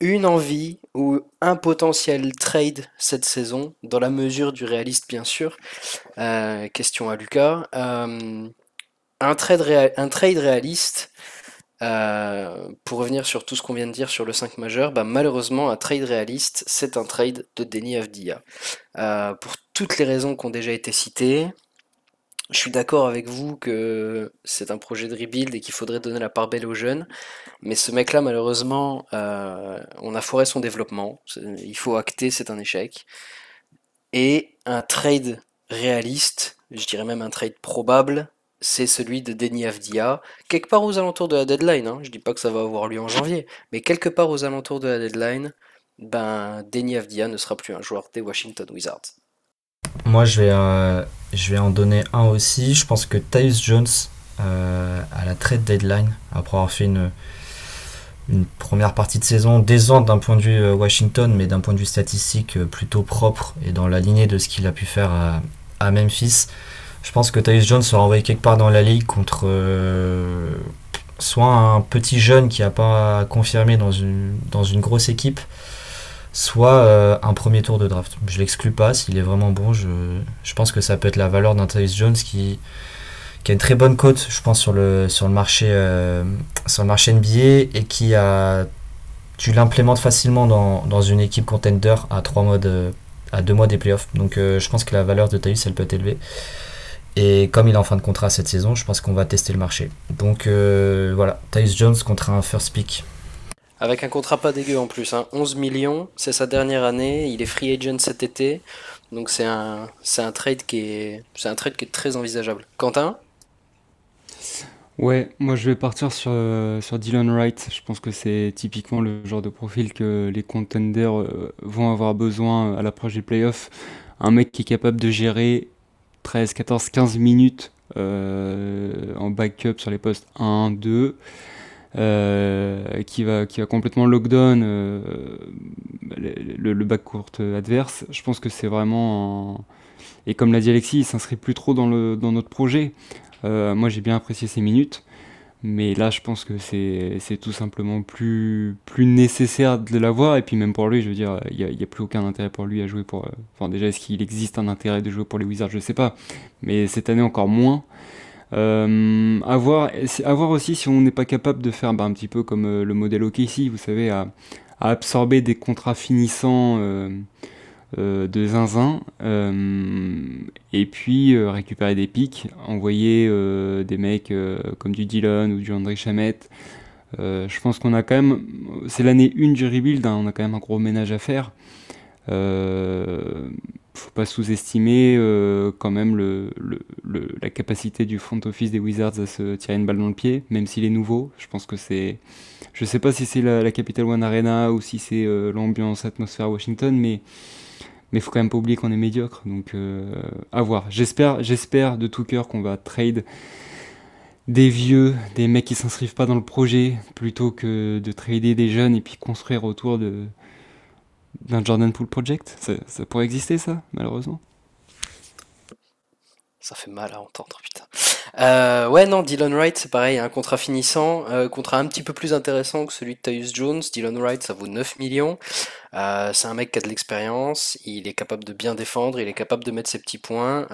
Speaker 1: une envie ou un potentiel trade cette saison, dans la mesure du réaliste bien sûr. Euh, question à Lucas. Euh, un, trade réaliste, euh, pour revenir sur tout ce qu'on vient de dire sur le 5 majeur, bah, malheureusement un trade réaliste, c'est un trade de Denis Avdia. pour toutes les raisons qui ont déjà été citées, je suis d'accord avec vous que c'est un projet de rebuild et qu'il faudrait donner la part belle aux jeunes. Mais ce mec-là, malheureusement, euh, on a foiré son développement. Il faut acter, c'est un échec. Et un trade réaliste, je dirais même un trade probable, c'est celui de Denis Avdia, quelque part aux alentours de la deadline. Hein. Je dis pas que ça va avoir lieu en janvier, mais quelque part aux alentours de la deadline, ben Denis Avdia ne sera plus un joueur des Washington Wizards.
Speaker 2: Moi, je vais, euh, je vais en donner un aussi. Je pense que Tyus Jones, euh, à la trade deadline, après avoir fait une, première partie de saison décevante d'un point de vue euh, Washington, mais d'un point de vue statistique plutôt propre et dans la lignée de ce qu'il a pu faire à, Memphis. Je pense que Tyus Jones sera envoyé quelque part dans la ligue contre soit un petit jeune qui n'a pas confirmé dans une grosse équipe, soit euh, un premier tour de draft. Je l'exclus pas, s'il est vraiment bon, je, je, pense que ça peut être la valeur d'un Tyus Jones qui, qui a une très bonne cote, je pense, sur le, sur le, marché, euh, sur le marché NBA et qui a. Tu l'implémentes facilement dans, dans, une équipe contender à trois mois de, à deux mois des playoffs. Donc euh, je pense que la valeur de Tyus elle peut être élevée. Et comme il est en fin de contrat cette saison, je pense qu'on va tester le marché. Donc voilà, Tyus Jones contre un first pick.
Speaker 1: Avec un contrat pas dégueu en plus, hein. 11 millions, c'est sa dernière année, il est free agent cet été, donc c'est un, c'est un trade qui est, un trade qui est très envisageable. Quentin?
Speaker 4: Ouais, moi je vais partir sur, euh, sur Dylan Wright. Je pense que c'est typiquement le genre de profil que les contenders euh, vont avoir besoin à l'approche des playoffs. Un mec qui est capable de gérer 13, 14, 15 minutes euh, en backup sur les postes 1, 2. Euh, qui, va, complètement lockdown euh, le, le backcourt adverse. Je pense que c'est vraiment. Et comme l'a dit Alexis, il s'inscrit plus trop dans, notre projet. Euh, moi, j'ai bien apprécié ses minutes. Mais là, je pense que c'est tout simplement plus, nécessaire de l'avoir. Et puis même pour lui, je veux dire, il n'y a, plus aucun intérêt pour lui à jouer pour... Enfin déjà, est-ce qu'il existe un intérêt de jouer pour les Wizards? Je ne sais pas. Mais cette année encore moins. Euh, à, voir, aussi si on n'est pas capable de faire bah, un petit peu comme euh, le modèle OKC, vous savez, à, absorber des contrats finissants euh, euh, de zinzin, et puis récupérer des pics, envoyer des mecs comme du Dylan ou du André Chamette. je pense qu'on a quand même, c'est l'année 1 du rebuild, hein, on a quand même un gros ménage à faire. Faut pas sous-estimer euh, quand même la capacité du front office des Wizards à se tirer une balle dans le pied, même s'il est nouveau. Je pense que c'est. Je sais pas si c'est la, Capital One Arena ou si c'est euh, l'ambiance, atmosphère Washington, mais mais faut quand même pas oublier qu'on est médiocre. Donc euh, à voir. J'espère, de tout cœur qu'on va trade des vieux, des mecs qui s'inscrivent pas dans le projet, plutôt que de trader des jeunes et puis construire autour de d'un Jordan Pool Project ça, pourrait exister, ça, malheureusement
Speaker 1: Ça fait mal à entendre, putain. Euh, ouais, non, Dylan Wright, c'est pareil, un contrat finissant, euh, contrat un petit peu plus intéressant que celui de Tyus Jones. Dylan Wright, ça vaut 9 millions. Euh, c'est un mec qui a de l'expérience, il est capable de bien défendre, il est capable de mettre ses petits points.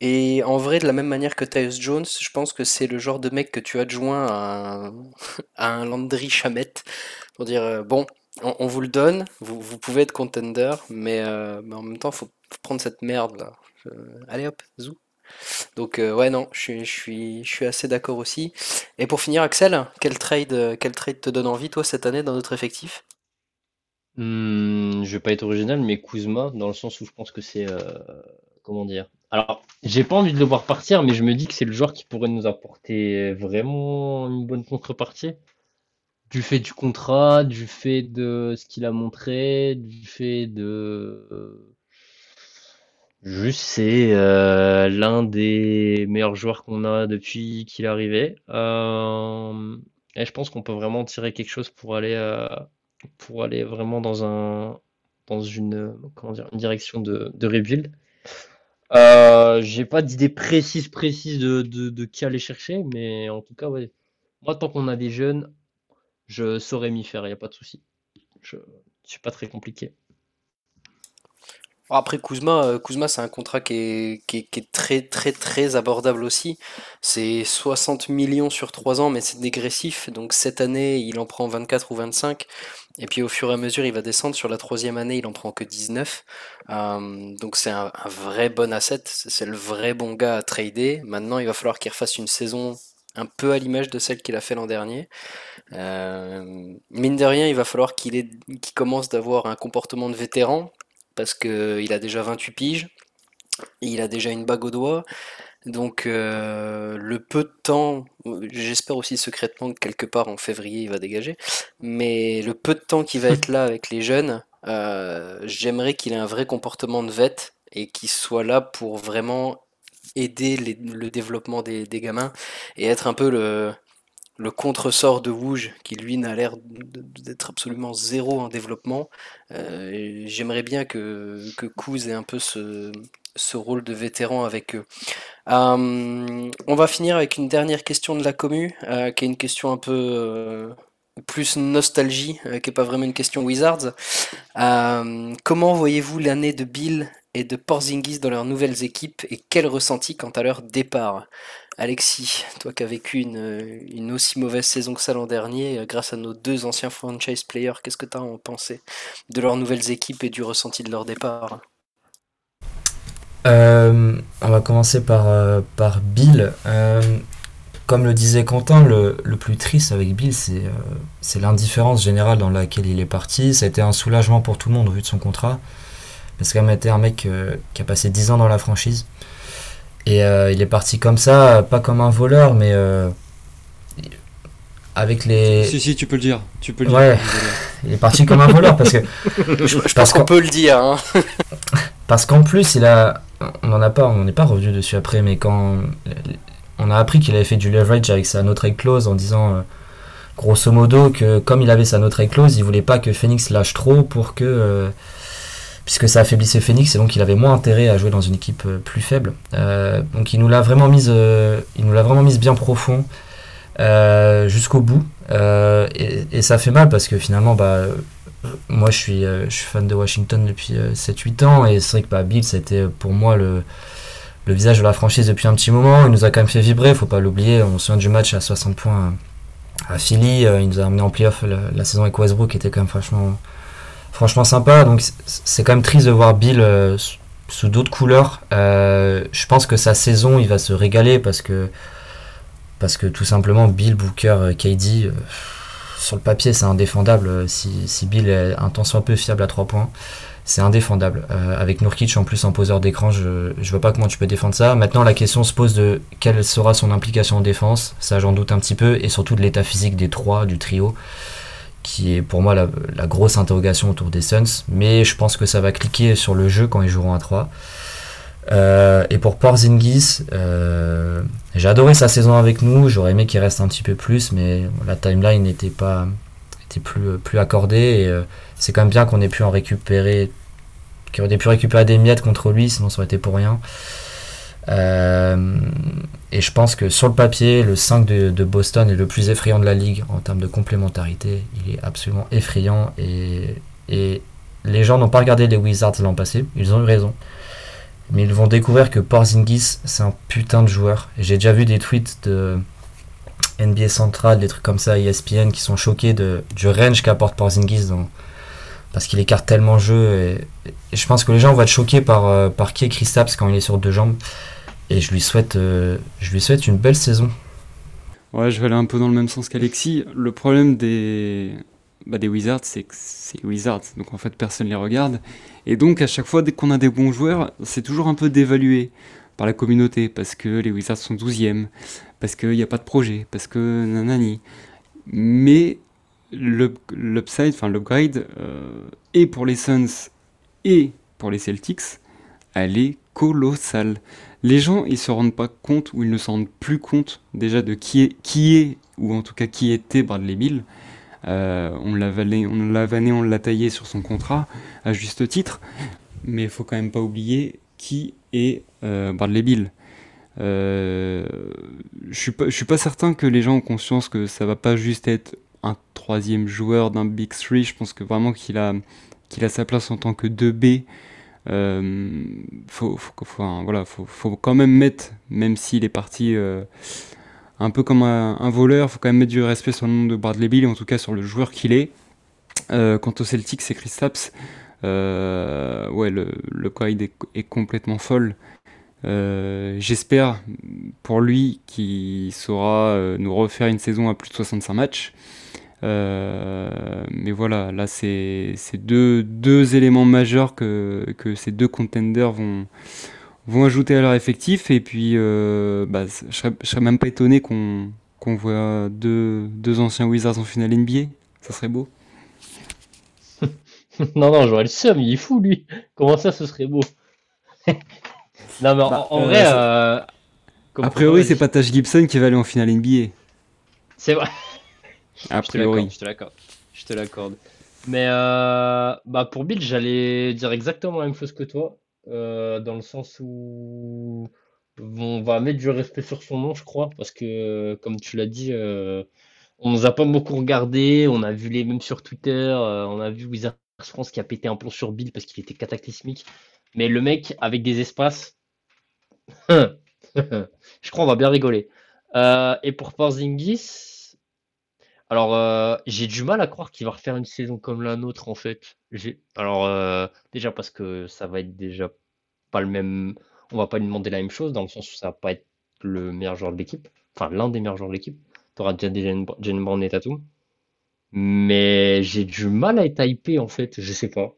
Speaker 1: et en vrai, de la même manière que Tyus Jones, je pense que c'est le genre de mec que tu adjoins à un, à un Landry Chamette pour dire bon, on, vous le donne, vous, pouvez être contender, mais, euh, mais en même temps, faut, prendre cette merde là. allez hop, zou. Donc euh, ouais non, je, suis, assez d'accord aussi. Et pour finir, Axel, quel trade, quel trade te donne envie toi cette année dans notre effectif?
Speaker 3: Hmm, Je vais pas être original, mais Kuzma, dans le sens où je pense que c'est euh, comment dire? Alors, j'ai pas envie de le voir partir, mais je me dis que c'est le joueur qui pourrait nous apporter vraiment une bonne contrepartie du fait du contrat, du fait de ce qu'il a montré, du fait de juste c'est euh, l'un des meilleurs joueurs qu'on a depuis qu'il est arrivé. Euh, et je pense qu'on peut vraiment tirer quelque chose pour aller euh, pour aller vraiment dans un dans une comment dire une direction de, de rebuild. j'ai pas d'idée précise précise de, de, de qui aller chercher, mais en tout cas ouais. Moi tant qu'on a des jeunes je saurais m'y faire, il n'y a pas de souci. Je ne suis pas très compliqué.
Speaker 1: Après Kuzma, euh, Kuzma c'est un contrat qui est, très très très abordable aussi. C'est 60 millions sur 3 ans, mais c'est dégressif. Donc cette année, il en prend 24 ou 25. Et puis au fur et à mesure, il va descendre. Sur la troisième année, il en prend que 19. Euh, donc c'est un, un, vrai bon asset. C'est le vrai bon gars à trader. Maintenant, il va falloir qu'il refasse une saison un peu à l'image de celle qu'il a fait l'an dernier. Euh, mine de rien, il va falloir qu'il commence d'avoir un comportement de vétéran, parce qu'il a déjà 28 piges, il a déjà une bague au doigt, donc euh, le peu de temps, j'espère aussi secrètement que quelque part en février il va dégager, mais le peu de temps qu'il va être là avec les jeunes, euh, j'aimerais qu'il ait un vrai comportement de vet et qu'il soit là pour vraiment aider le développement des, gamins et être un peu le, contre-sort de Wouge, qui lui n'a l'air d'être absolument zéro en développement. Euh, j'aimerais bien que, que Kouz ait un peu ce, ce rôle de vétéran avec eux. on va finir avec une dernière question de la commu, qui est une question un peu plus nostalgie, qui n'est pas vraiment une question Wizards. comment voyez-vous l'année de Bill et de Porzingis dans leurs nouvelles équipes et quel ressenti quant à leur départ? Alexis, toi qui as vécu une, aussi mauvaise saison que ça l'an dernier, euh, grâce à nos deux anciens franchise players, qu'est-ce que tu as en pensé de leurs nouvelles équipes et du ressenti de leur départ?
Speaker 2: Euh, On va commencer par, euh, par Bill. Comme le disait Quentin, le, plus triste avec Bill, c'est l'indifférence générale dans laquelle il est parti. Ça a été un soulagement pour tout le monde au vu de son contrat. Parce qu'il a été un mec qui a passé 10 ans dans la franchise. Et euh, il est parti comme ça, pas comme un voleur, mais euh, avec les.
Speaker 4: Si, si, tu peux le dire. Tu peux le
Speaker 2: ouais. il est parti comme un voleur parce que.
Speaker 1: je, pense qu'on peut le dire. Hein.
Speaker 2: parce qu'en plus, il a. On n'en a pas, on n'est pas revenu dessus après, mais quand on a appris qu'il avait fait du leverage avec sa no trade clause en disant euh, grosso modo que comme il avait sa no trade clause, il voulait pas que Phoenix lâche trop pour que puisque ça affaiblissait Phoenix et donc il avait moins intérêt à jouer dans une équipe euh, plus faible. Euh, donc il nous l'a vraiment mise, euh, il nous l'a vraiment mise bien profond jusqu'au bout et, ça fait mal parce que finalement bah moi je suis, je suis fan de Washington depuis 7-8 ans et c'est vrai que bah, Bill c'était pour moi le, le visage de la franchise depuis un petit moment. Il nous a quand même fait vibrer, faut pas l'oublier. On se souvient du match à 60 points à Philly. Il nous a amené en playoff la, la saison avec Westbrook qui était quand même franchement franchement sympa. Donc c'est quand même triste de voir Bill euh, sous d'autres couleurs. Euh, je pense que sa saison, il va se régaler parce que tout simplement Bill Booker euh, KD sur le papier c'est indéfendable. Si, Bill est un temps soit peu fiable à 3 points, c'est indéfendable. avec Nurkic en plus en poseur d'écran, je ne vois pas comment tu peux défendre ça. Maintenant la question se pose de quelle sera son implication en défense, ça j'en doute un petit peu, et surtout de l'état physique des trois, du trio qui est pour moi la, grosse interrogation autour des Suns. Mais je pense que ça va cliquer sur le jeu quand ils joueront à 3. Euh, et pour Porzingis, euh, j'ai adoré sa saison avec nous. J'aurais aimé qu'il reste un petit peu plus, mais la timeline n'était pas plus, plus accordée. Et euh, c'est quand même bien qu'on ait pu en récupérer, qu'on ait pu récupérer des miettes contre lui, sinon ça aurait été pour rien. Euh, et je pense que sur le papier, le 5 de, Boston est le plus effrayant de la ligue en termes de complémentarité. Il est absolument effrayant et, et les gens n'ont pas regardé les Wizards l'an passé, ils ont eu raison. Mais ils vont découvrir que Porzingis, c'est un putain de joueur. J'ai déjà vu des tweets de NBA Central, des trucs comme ça, ESPN, qui sont choqués de, du range qu'apporte Porzingis parce qu'il écarte tellement le jeu. Et, je pense que les gens vont être choqués par, euh, par qui est Chris quand il est sur deux jambes. Et je lui souhaite, euh, je lui souhaite une belle saison.
Speaker 4: Ouais, je vais aller un peu dans le même sens qu'Alexis. Le problème des, bah, des Wizards, c'est que c'est Wizards, donc en fait personne les regarde. Et donc à chaque fois, dès qu'on a des bons joueurs, c'est toujours un peu dévalué par la communauté, parce que les Wizards sont 12e, parce qu'il n'y a pas de projet, parce que nanani. Mais l'upside, enfin l'upgrade, euh, et pour les Suns et pour les Celtics, elle est colossale. Les gens, ils se rendent pas compte, ou ils ne se rendent plus compte déjà de qui est, qui est ou en tout cas qui était Bradley Bill. Euh, on l'a vanné, on l'a vanné, on l'a taillé sur son contrat, à juste titre. Mais il faut quand même pas oublier qui est euh, Bradley Bill. Euh, je suis pas, suis pas certain que les gens ont conscience que ça va pas juste être un troisième joueur d'un Big Three. Je pense que vraiment qu'il a, qu'il a sa place en tant que 2B. Euh, faut, faut, voilà, faut, faut, quand même mettre, même s'il est parti euh, un peu comme un, un, voleur, faut quand même mettre du respect sur le nom de Bradley Bill, en tout cas sur le joueur qu'il est. Euh, quant au Celtic, c'est Chris Tapps. ouais, le, le est, est, complètement folle. J'espère pour lui qu'il saura nous refaire une saison à plus de 65 matchs. Euh, mais voilà, là, c'est deux, éléments majeurs que, ces deux contenders vont, ajouter à leur effectif. Et puis, euh, bah, je serais, serais même pas étonné qu'on qu'on voit deux, deux anciens Wizards en finale NBA. Ça serait beau.
Speaker 3: non, non, j'aurais le seum, il est fou lui. Comment ça, ce serait beau? Non, mais en, bah, vrai. Euh,
Speaker 4: a priori, c'est pas Tash Gibson qui va aller en finale NBA.
Speaker 3: C'est vrai. A priori. Je te l'accorde. Je l'accorde. Mais euh, bah pour Bill, j'allais dire exactement la même chose que toi. euh, dans le sens où on va mettre du respect sur son nom, je crois, parce que, comme tu l'as dit, euh, on nous a pas beaucoup regardé, on a vu les mêmes sur Twitter, euh, on a vu Wizards France qui a pété un plomb sur Bill parce qu'il était cataclysmique. Mais le mec, avec des espaces, je crois on va bien rigoler. Euh, et pour Porzingis, alors euh, j'ai du mal à croire qu'il va refaire une saison comme la nôtre en fait. Alors euh, déjà parce que ça va être déjà pas le même, on va pas lui demander la même chose dans le sens où ça va pas être le meilleur joueur de l'équipe, enfin l'un des meilleurs joueurs de l'équipe. T'auras déjà des Jalen Brown et Tatum. Mais j'ai du mal à être hypé en fait, je sais pas.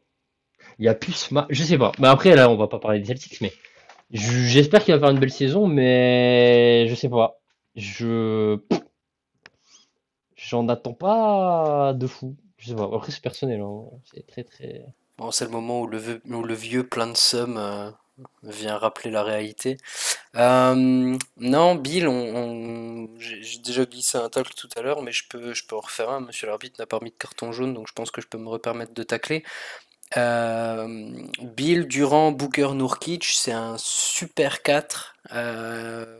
Speaker 3: Il y a plus, je sais pas. Mais après là, on va pas parler des Celtics, mais j'espère qu'il va faire une belle saison, mais je sais pas. Je j'en attends pas de fou. Je sais pas. Après c'est personnel, hein. c'est très très.
Speaker 1: Bon, c'est le moment où le, vieux plein de somme euh, vient rappeler la réalité. Euh, non, Bill, on, j'ai déjà glissé un tacle tout à l'heure, mais je peux, je peux en refaire un. Monsieur l'arbitre n'a pas mis de carton jaune, donc je pense que je peux me repermettre de tacler. Euh, Bill, Durant, Booker, Nurkic, c'est un super 4. Euh,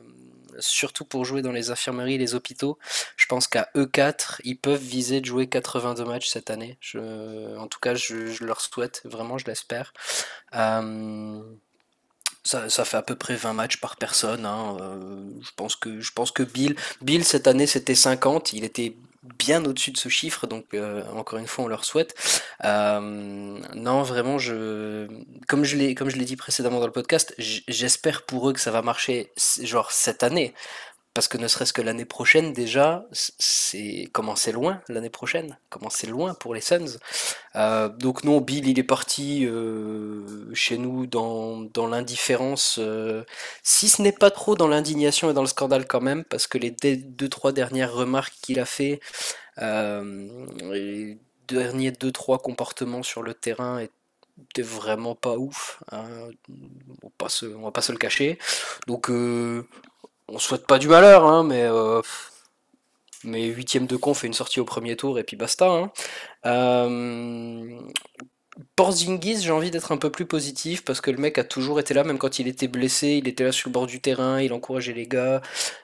Speaker 1: surtout pour jouer dans les infirmeries, les hôpitaux. Je pense qu'à E4, ils peuvent viser de jouer 82 matchs cette année. en tout cas, je, leur souhaite, vraiment, je l'espère. Euh, ça, fait à peu près 20 matchs par personne. Hein, je, pense que, je pense que Bill, Bill cette année c'était 50, il était bien au-dessus de ce chiffre, donc euh, encore une fois on leur souhaite. Euh, non, vraiment, je, comme je l'ai, comme je l'ai dit précédemment dans le podcast, j'espère pour eux que ça va marcher, genre cette année. Parce que ne serait-ce que l'année prochaine déjà, c'est comment c'est loin l'année prochaine, comment c'est loin pour les Suns? Euh, donc non, Bill il est parti euh, chez nous dans, dans l'indifférence, euh, si ce n'est pas trop dans l'indignation et dans le scandale quand même, parce que les deux trois dernières remarques qu'il a fait, les derniers deux trois comportements sur le terrain étaient vraiment pas ouf. Hein. On, va on va pas se le cacher. Donc on souhaite pas du malheur, hein, mais euh, mais huitième de con fait une sortie au premier tour et puis basta. Hein. Euh, Porzingis, j'ai envie d'être un peu plus positif parce que le mec a toujours été là, même quand il était blessé, il était là sur le bord du terrain, il encourageait les gars,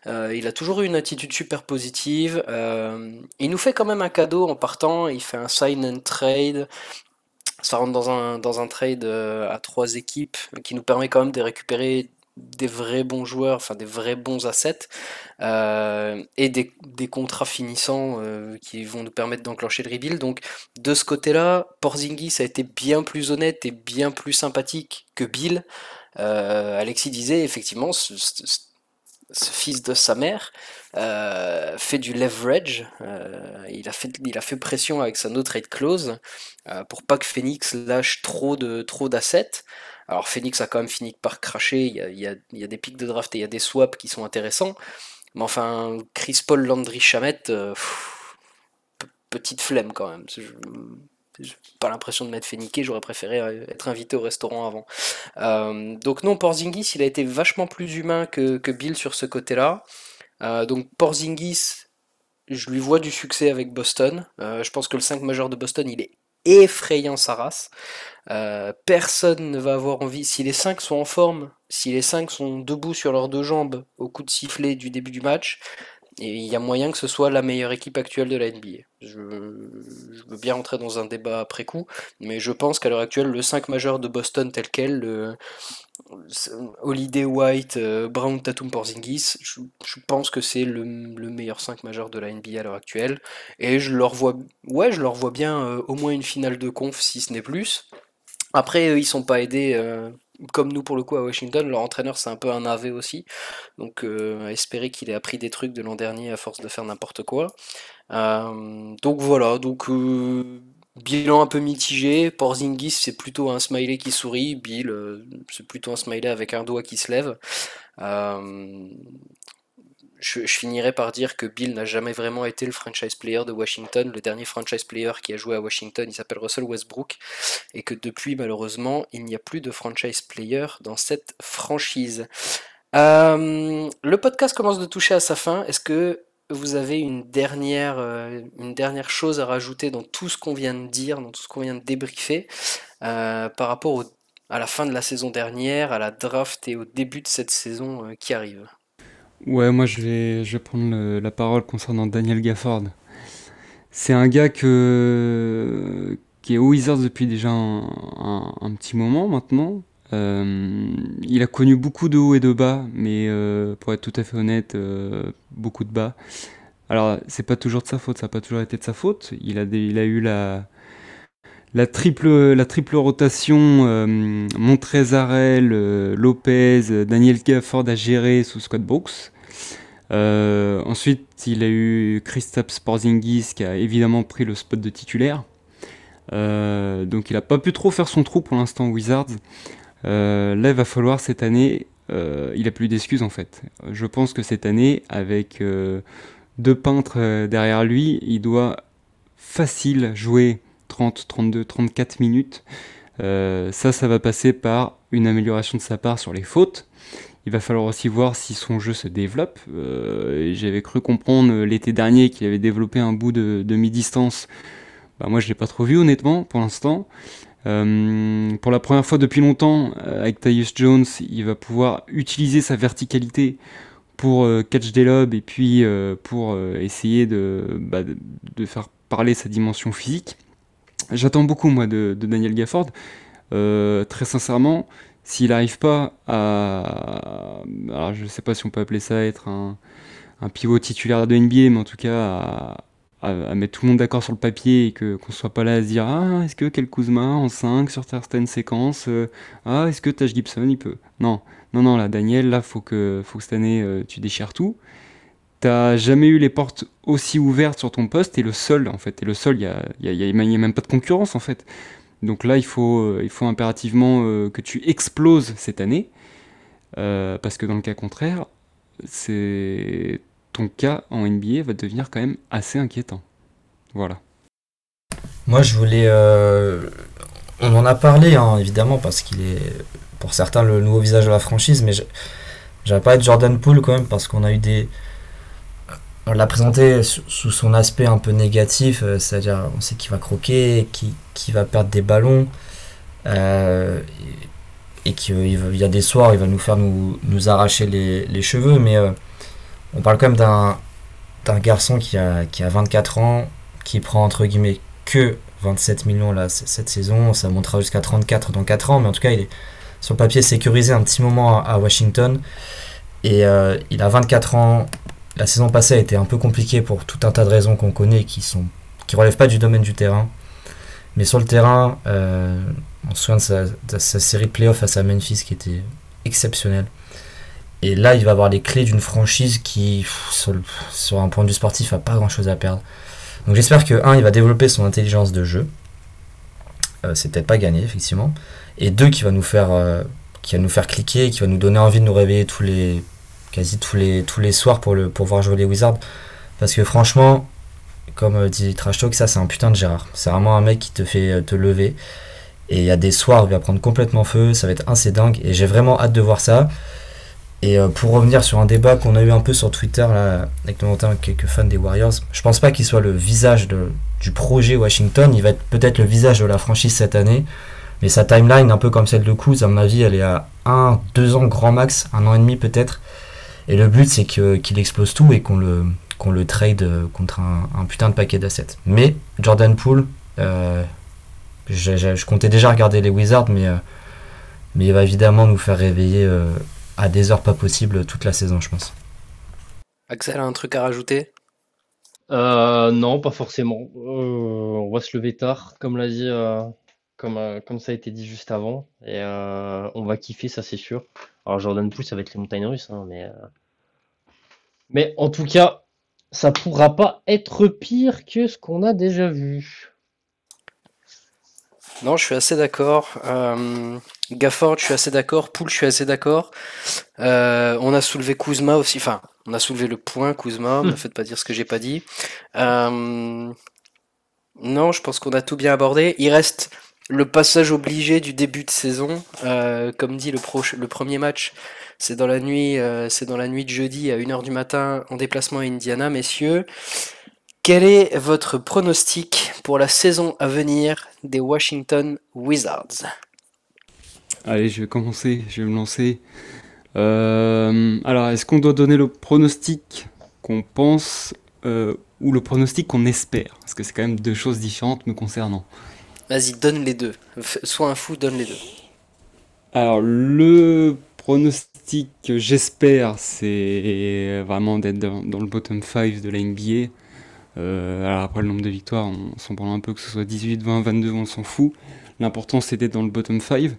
Speaker 1: euh, il a toujours eu une attitude super positive. il nous fait quand même un cadeau en partant, il fait un sign and trade. Ça rentre dans un, dans un trade à trois équipes qui nous permet quand même de récupérer des vrais bons joueurs, enfin des vrais bons assets, euh, et des, contrats finissants euh, qui vont nous permettre d'enclencher le rebuild. Donc de ce côté-là, Porzingis a été bien plus honnête et bien plus sympathique que Bill. Euh, Alexis disait effectivement, ce, fils de sa mère fait du leverage. il, a fait, il a fait pression avec sa no trade clause pour pas que Phoenix lâche trop de trop d'assets. Alors Phoenix a quand même fini par cracher, il y a, des pics de draft et il y a des swaps qui sont intéressants. Mais enfin, Chris Paul, Landry, Chamette, euh, petite flemme quand même. J'ai pas l'impression de m'être fait j'aurais préféré euh, être invité au restaurant avant. Euh, donc non, Porzingis, il a été vachement plus humain que, Bill sur ce côté-là. donc Porzingis, je lui vois du succès avec Boston. je pense que le 5 majeur de Boston, il est effrayant sa race. Euh, personne ne va avoir envie, si les 5 sont en forme, si les 5 sont debout sur leurs deux jambes au coup de sifflet du début du match, il y a moyen que ce soit la meilleure équipe actuelle de la NBA. Je, veux bien entrer dans un débat après coup, mais je pense qu'à l'heure actuelle, le 5 majeur de Boston tel quel, le, Holiday White, euh, Brown Tatum Porzingis, je, je pense que c'est le, meilleur 5 majeur de la NBA à l'heure actuelle. Et je leur vois, ouais, je leur vois bien euh, au moins une finale de conf si ce n'est plus. Après, ils sont pas aidés euh, comme nous pour le coup à Washington, leur entraîneur c'est un peu un AV aussi, donc euh, espérer qu'il ait appris des trucs de l'an dernier à force de faire n'importe quoi. Euh, donc voilà, donc euh, bilan un peu mitigé, Porzingis c'est plutôt un smiley qui sourit, Bill c'est plutôt un smiley avec un doigt qui se lève je, finirai par dire que Bill n'a jamais vraiment été le franchise player de Washington. Le dernier franchise player qui a joué à Washington, il s'appelle Russell Westbrook. Et que depuis, malheureusement, il n'y a plus de franchise player dans cette franchise. Euh, le podcast commence de toucher à sa fin. Est-ce que vous avez une dernière, euh, une dernière chose à rajouter dans tout ce qu'on vient de dire, dans tout ce qu'on vient de débriefer, euh, par rapport à la fin de la saison dernière, à la draft et au début de cette saison qui arrive?
Speaker 4: Ouais, moi je vais, je vais prendre la parole concernant Daniel Gafford. C'est un gars que, qui est au Wizards depuis déjà un, petit moment maintenant. Euh, il a connu beaucoup de hauts et de bas, mais euh, pour être tout à fait honnête, euh, beaucoup de bas. Alors, c'est pas toujours de sa faute, ça n'a pas toujours été de sa faute. Il a, il a eu la, la, triple, rotation Montrezarel, Lopez, Daniel Gafford à gérer sous Scott Brooks. Euh, ensuite, il a eu Kristaps Porzingis qui a évidemment pris le spot de titulaire. Euh, donc il n'a pas pu trop faire son trou pour l'instant Wizards. Euh, là, il va falloir cette année, il a plus d'excuses en fait. Je pense que cette année, avec deux peintres derrière lui, il doit facile jouer 30, 32, 34 minutes. ça, ça va passer par une amélioration de sa part sur les fautes, il va falloir aussi voir si son jeu se développe. Euh, j'avais cru comprendre euh, l'été dernier qu'il avait développé un bout de, mi-distance. Bah, moi, je ne l'ai pas trop vu, honnêtement, pour l'instant. Euh, pour la première fois depuis longtemps, avec Tyus Jones, il va pouvoir utiliser sa verticalité pour catch des lobes et puis pour essayer bah, de, de, faire parler sa dimension physique. J'attends beaucoup, moi, de, Daniel Gafford. très sincèrement, s'il n'arrive pas à. Alors, je ne sais pas si on peut appeler ça être un, pivot titulaire de NBA, mais en tout cas à, mettre tout le monde d'accord sur le papier et qu'on ne soit pas là à se dire Ah, est-ce que quel Kuzma en 5 sur certaines séquences euh, Ah, est-ce que Taj Gibson il peut? Non, non, non, là, Daniel, là, faut que, faut que cette année euh, tu déchires tout. T'as jamais eu les portes aussi ouvertes sur ton poste, t'es le seul en fait, t'es le seul, il n'y a, y a, y a, même pas de concurrence en fait. Donc là, il faut, euh, il faut impérativement euh, que tu exploses cette année, euh, parce que dans le cas contraire, c'est ton cas en NBA va devenir quand même assez inquiétant. Voilà.
Speaker 2: Moi, je voulais. on en a parlé, hein, évidemment, parce qu'il est, pour certains, le nouveau visage de la franchise, mais j'avais pas de Jordan Poole quand même, parce qu'on a eu des on l'a présenté sous son aspect un peu négatif, euh, c'est-à-dire on sait qu'il va croquer, qu'il va perdre des ballons, euh, et qu'il y a des soirs il va nous faire nous, arracher les, cheveux, mais euh, on parle quand même d'un garçon qui a, qui a 24 ans, qui prend entre guillemets que 27 millions cette saison, ça montera jusqu'à 34 dans 4 ans, mais en tout cas il est sur papier sécurisé un petit moment à, Washington, et il a 24 ans, la saison passée a été un peu compliquée pour tout un tas de raisons qu'on connaît qui sont qui relèvent pas du domaine du terrain. Mais sur le terrain, euh, on se souvient de sa, série de playoffs face à Memphis qui était exceptionnelle. Et là, il va avoir les clés d'une franchise qui, sur, un point de vue sportif, a pas grand chose à perdre. Donc j'espère que, un, il va développer son intelligence de jeu. Euh, c'est peut-être pas gagné, effectivement. Et deux, qui va nous faire, euh, qui va nous faire cliquer, qui va nous donner envie de nous réveiller tous les quasi tous les, tous les soirs pour, le, pour voir jouer les Wizards. Parce que franchement, comme euh, dit Trash Talk, ça c'est un putain de Gérard. C'est vraiment un mec qui te fait euh, te lever. Et il y a des soirs où il va prendre complètement feu, ça va être assez dingue. Et j'ai vraiment hâte de voir ça. Et euh, pour revenir sur un débat qu'on a eu un peu sur Twitter là, avec notamment quelques fans des Warriors, je pense pas qu'il soit le visage de, du projet Washington. Il va être peut-être le visage de la franchise cette année. Mais sa timeline, un peu comme celle de Kuz, à mon avis, elle est à 1, 2 ans grand max, un an et demi peut-être. Et le but, c'est qu'il explose tout et qu'on le, qu'on le trade contre un, putain de paquet d'assets. Mais Jordan Poole, euh, je, comptais déjà regarder les Wizards, mais, euh, mais il va évidemment nous faire réveiller euh, à des heures pas possibles toute la saison, je pense.
Speaker 1: Axel a un truc à rajouter?
Speaker 3: Non, pas forcément. on va se lever tard, comme l'a dit. Comme, comme ça a été dit juste avant, et on va kiffer, ça c'est sûr. Alors Jordan Poole, ça va être les montagnes russes, hein, mais mais en tout cas, ça pourra pas être pire que ce qu'on a déjà vu.
Speaker 1: Non, je suis assez d'accord. Euh, Gafford, je suis assez d'accord. Poul, je suis assez d'accord. Euh, on a soulevé Kuzma aussi. Enfin, on a soulevé le point Kuzma. Ne hmm. faites pas dire ce que j'ai pas dit. Euh, non, je pense qu'on a tout bien abordé. Il reste le passage obligé du début de saison. Euh, comme dit le, le premier match, c'est dans la nuit, euh, dans la nuit de jeudi à 1h du matin en déplacement à Indiana, messieurs. Quel est votre pronostic pour la saison à venir des Washington Wizards?
Speaker 4: Allez, je vais commencer, je vais me lancer. Euh, alors, est-ce qu'on doit donner le pronostic qu'on pense ou le pronostic qu'on espère? Parce que c'est quand même deux choses différentes me concernant.
Speaker 1: Vas-y, donne les deux. Sois un fou, donne les deux.
Speaker 4: Alors, le pronostic que j'espère, c'est vraiment d'être dans, le bottom 5 de la NBA. Euh, alors après le nombre de victoires, on s'en parle un peu que ce soit 18, 20, 22, on s'en fout. L'important c'est d'être dans le bottom 5.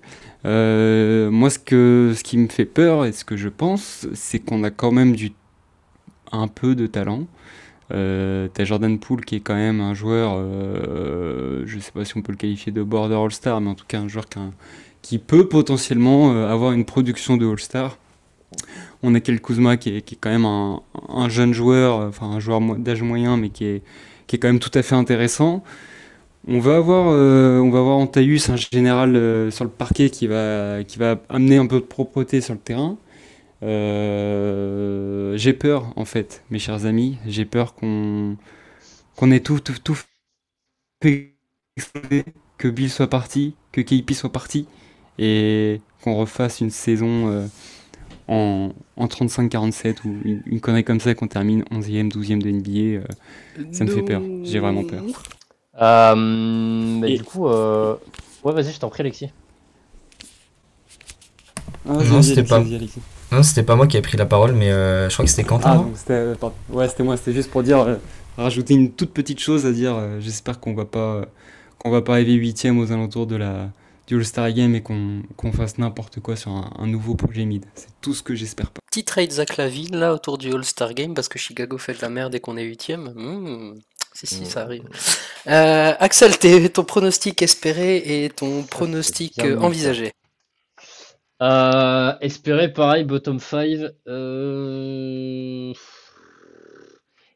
Speaker 4: Euh, moi ce, que, ce qui me fait peur et ce que je pense, c'est qu'on a quand même du, un peu de talent. Euh, T'as Jordan Poole qui est quand même un joueur, euh, je sais pas si on peut le qualifier de border All-Star, mais en tout cas un joueur qui, peut potentiellement euh, avoir une production de All-Star. On a Kel Kuzma qui est, quand même un, jeune joueur, enfin un joueur d'âge moyen, mais qui est, qui est quand même tout à fait intéressant. On va avoir, on va avoir un général sur le parquet qui va, qui va amener un peu de propreté sur le terrain. Euh, j'ai peur, en fait, mes chers amis. J'ai peur qu'on qu'on ait tout, tout, tout fait que Bill soit parti, que KP soit parti, et qu'on refasse une saison en, 35-47 ou une, connerie comme ça qu'on termine 11e, 12e de NBA. ça me fait peur. J'ai vraiment peur.
Speaker 3: Euh, mais du coup, euh... ouais, vas-y, je t'en prie, Alexis.
Speaker 2: Ah, non, c'était pas... Non, c'était pas moi qui ai pris la parole, mais euh, je crois que c'était Quentin.
Speaker 4: Ah, euh, ouais, c'était moi. C'était juste pour dire, euh, rajouter une toute petite chose à dire. J'espère qu'on va pas, qu'on va pas arriver huitième aux alentours de la du All-Star Game et qu'on fasse n'importe quoi sur un, nouveau projet mid. C'est tout ce que j'espère pas.
Speaker 1: Petit trade Zach Lavine là autour du All-Star Game parce que Chicago fait de la merde et qu'on est huitième. Hmm. Si, si, ça arrive. Euh, Axel, ton pronostic espéré et ton pronostic euh, envisagé
Speaker 3: euh, Espéré, pareil, bottom 5. Euh,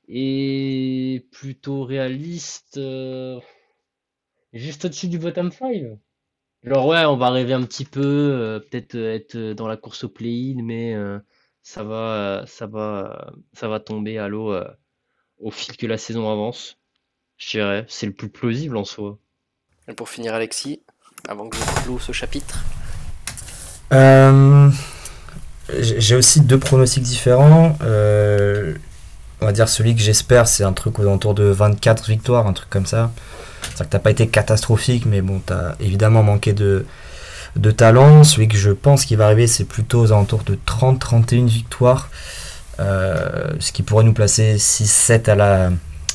Speaker 3: et plutôt réaliste. Juste au-dessus du bottom 5. Genre, ouais, on va rêver un petit peu, peut-être être dans la course au play-in, mais ça va, ça va, ça va tomber à l'eau au fil que la saison avance. Je dirais, c'est le plus plausible en soi.
Speaker 1: Et pour finir, Alexis, avant que je clôt ce chapitre.
Speaker 2: Euh, j'ai aussi deux pronostics différents. Euh, on va dire celui que j'espère, c'est un truc aux alentours de 24 victoires, un truc comme ça. C'est-à-dire que t'as pas été catastrophique, mais bon, t'as évidemment manqué de, de talent. Celui que je pense qui va arriver, c'est plutôt aux alentours de 30-31 victoires. Euh, ce qui pourrait nous placer 6-7 à la,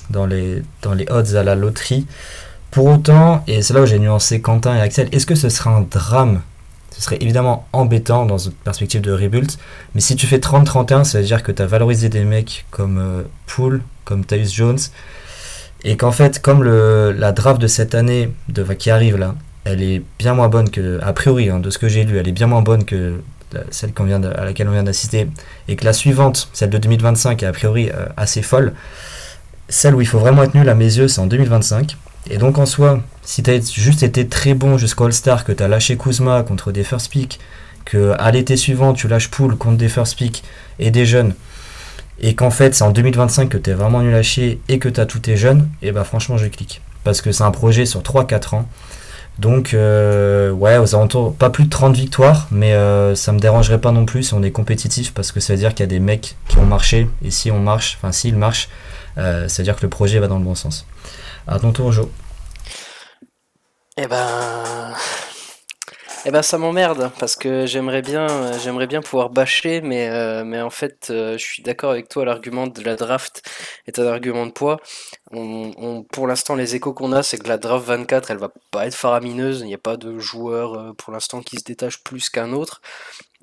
Speaker 2: dans, les, dans les odds à la loterie. Pour autant, et c'est là où j'ai nuancé Quentin et Axel, est-ce que ce serait un drame Ce serait évidemment embêtant dans une perspective de rebuild, mais si tu fais 30-31, ça veut dire que tu as valorisé des mecs comme euh, Poole, comme Tyus Jones, et qu'en fait, comme le, la draft de cette année, qui arrive là, elle est bien moins bonne que, a priori, hein, de ce que j'ai lu, elle est bien moins bonne que celle vient à laquelle on vient d'assister, et que la suivante, celle de 2025, est a priori euh, assez folle, celle où il faut vraiment être nul à mes yeux, c'est en 2025. Et donc en soi, si tu as juste été très bon jusqu'au All-Star, que tu as lâché Kuzma contre des first pick, que à l'été suivant tu lâches Pool contre des first pick et des jeunes, et qu'en fait c'est en 2025 que tu es vraiment nul à et que tu as tous tes jeunes, et bah franchement je clique. Parce que c'est un projet sur 3-4 ans. Donc, euh, ouais, aux alentours, pas plus de 30 victoires, mais euh, ça me dérangerait pas non plus si on est compétitif, parce que ça veut dire qu'il y a des mecs qui ont marché, et si on marche, enfin s'ils marchent, euh, c'est-à-dire que le projet va dans le bon sens. À ton tour, Joe.
Speaker 1: Eh ben. Eh ben ça m'emmerde parce que j'aimerais bien, j'aimerais bien pouvoir bâcher, mais, euh, en fait je suis d'accord avec toi, l'argument de la draft est un argument de poids. Pour l'instant les échos qu'on a c'est que la draft 24 elle va pas être faramineuse, il n'y a pas de joueur pour l'instant qui se détache plus qu'un autre.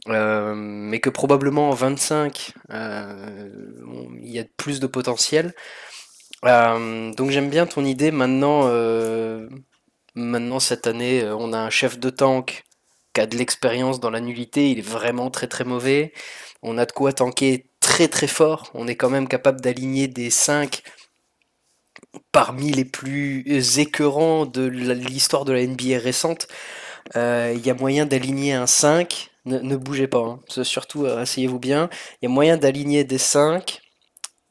Speaker 1: Euh, mais que probablement en 25, euh, il y a plus de potentiel. Euh, donc j'aime bien ton idée. Maintenant, maintenant cette année, on a un chef de tank qui a de l'expérience dans la nullité. Il est vraiment très très mauvais. On a de quoi tanker très très fort. On est quand même capable d'aligner des 5 parmi les plus écœurants de l'histoire de la NBA récente. Il y a moyen d'aligner un 5 ne, bougez pas, hein. surtout euh, asseyez-vous bien. Il y a moyen d'aligner des 5.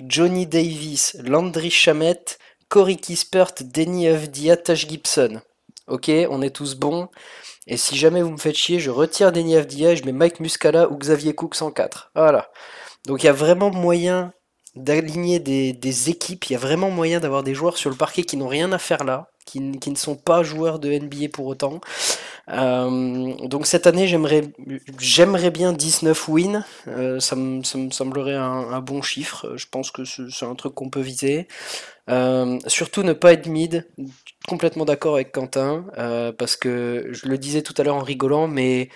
Speaker 1: Johnny Davis, Landry Shamet, Corey Kispert, Denny Avdia, Tash Gibson. Ok, on est tous bons. Et si jamais vous me faites chier, je retire Denis Avdia et je mets Mike Muscala ou Xavier Cook 104. Voilà. Donc il y a vraiment moyen d'aligner des, équipes, il y a vraiment moyen d'avoir des joueurs sur le parquet qui n'ont rien à faire là, qui, ne sont pas joueurs de NBA pour autant. Euh, donc cette année, j'aimerais, bien 19 wins, euh, ça, me, semblerait un, bon chiffre, je pense que c'est un truc qu'on peut viser. Euh, surtout ne pas être mid, complètement d'accord avec Quentin, parce que je le disais tout à l'heure en rigolant, mais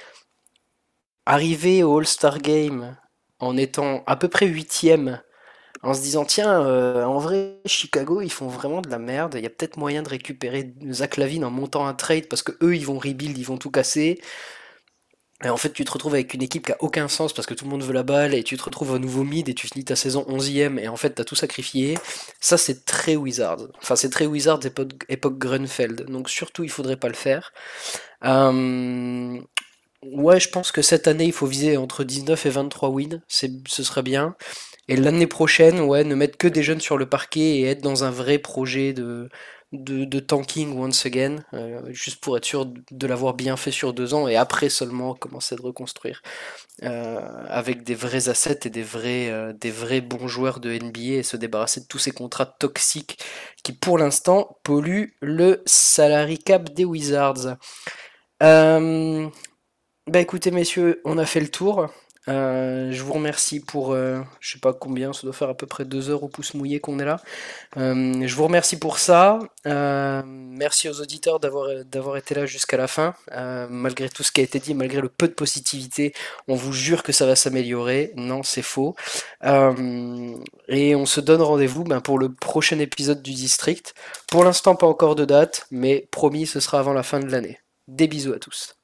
Speaker 1: arriver au All-Star Game en étant à peu près huitième en se disant tiens, euh, en vrai, Chicago, ils font vraiment de la merde. Il y a peut-être moyen de récupérer Zach Lavine en montant un trade parce que eux, ils vont rebuild, ils vont tout casser. Et en fait, tu te retrouves avec une équipe qui a aucun sens parce que tout le monde veut la balle et tu te retrouves au nouveau mid et tu finis ta saison 11ème et en fait, t'as tout sacrifié. Ça, c'est très Wizard. Enfin, c'est très Wizard époque, époque Grunfeld. Donc, surtout, il faudrait pas le faire. Euh, ouais, je pense que cette année, il faut viser entre 19 et 23 wins. Ce serait bien. Et l'année prochaine, ouais, ne mettre que des jeunes sur le parquet et être dans un vrai projet de, tanking once again, euh, juste pour être sûr de l'avoir bien fait sur deux ans et après seulement commencer de reconstruire euh, avec des vrais assets et des vrais, euh, bons joueurs de NBA et se débarrasser de tous ces contrats toxiques qui pour l'instant polluent le salary cap des Wizards. bah écoutez messieurs, on a fait le tour. Euh, je vous remercie pour, euh, je sais pas combien, ça doit faire à peu près deux heures au pouce mouillé qu'on est là. Euh, je vous remercie pour ça. merci aux auditeurs d'avoir d'avoir été là jusqu'à la fin. malgré tout ce qui a été dit, malgré le peu de positivité, on vous jure que ça va s'améliorer. Non, c'est faux. et on se donne rendez-vous ben, pour le prochain épisode du District. Pour l'instant, pas encore de date, mais promis, ce sera avant la fin de l'année. Des bisous à tous.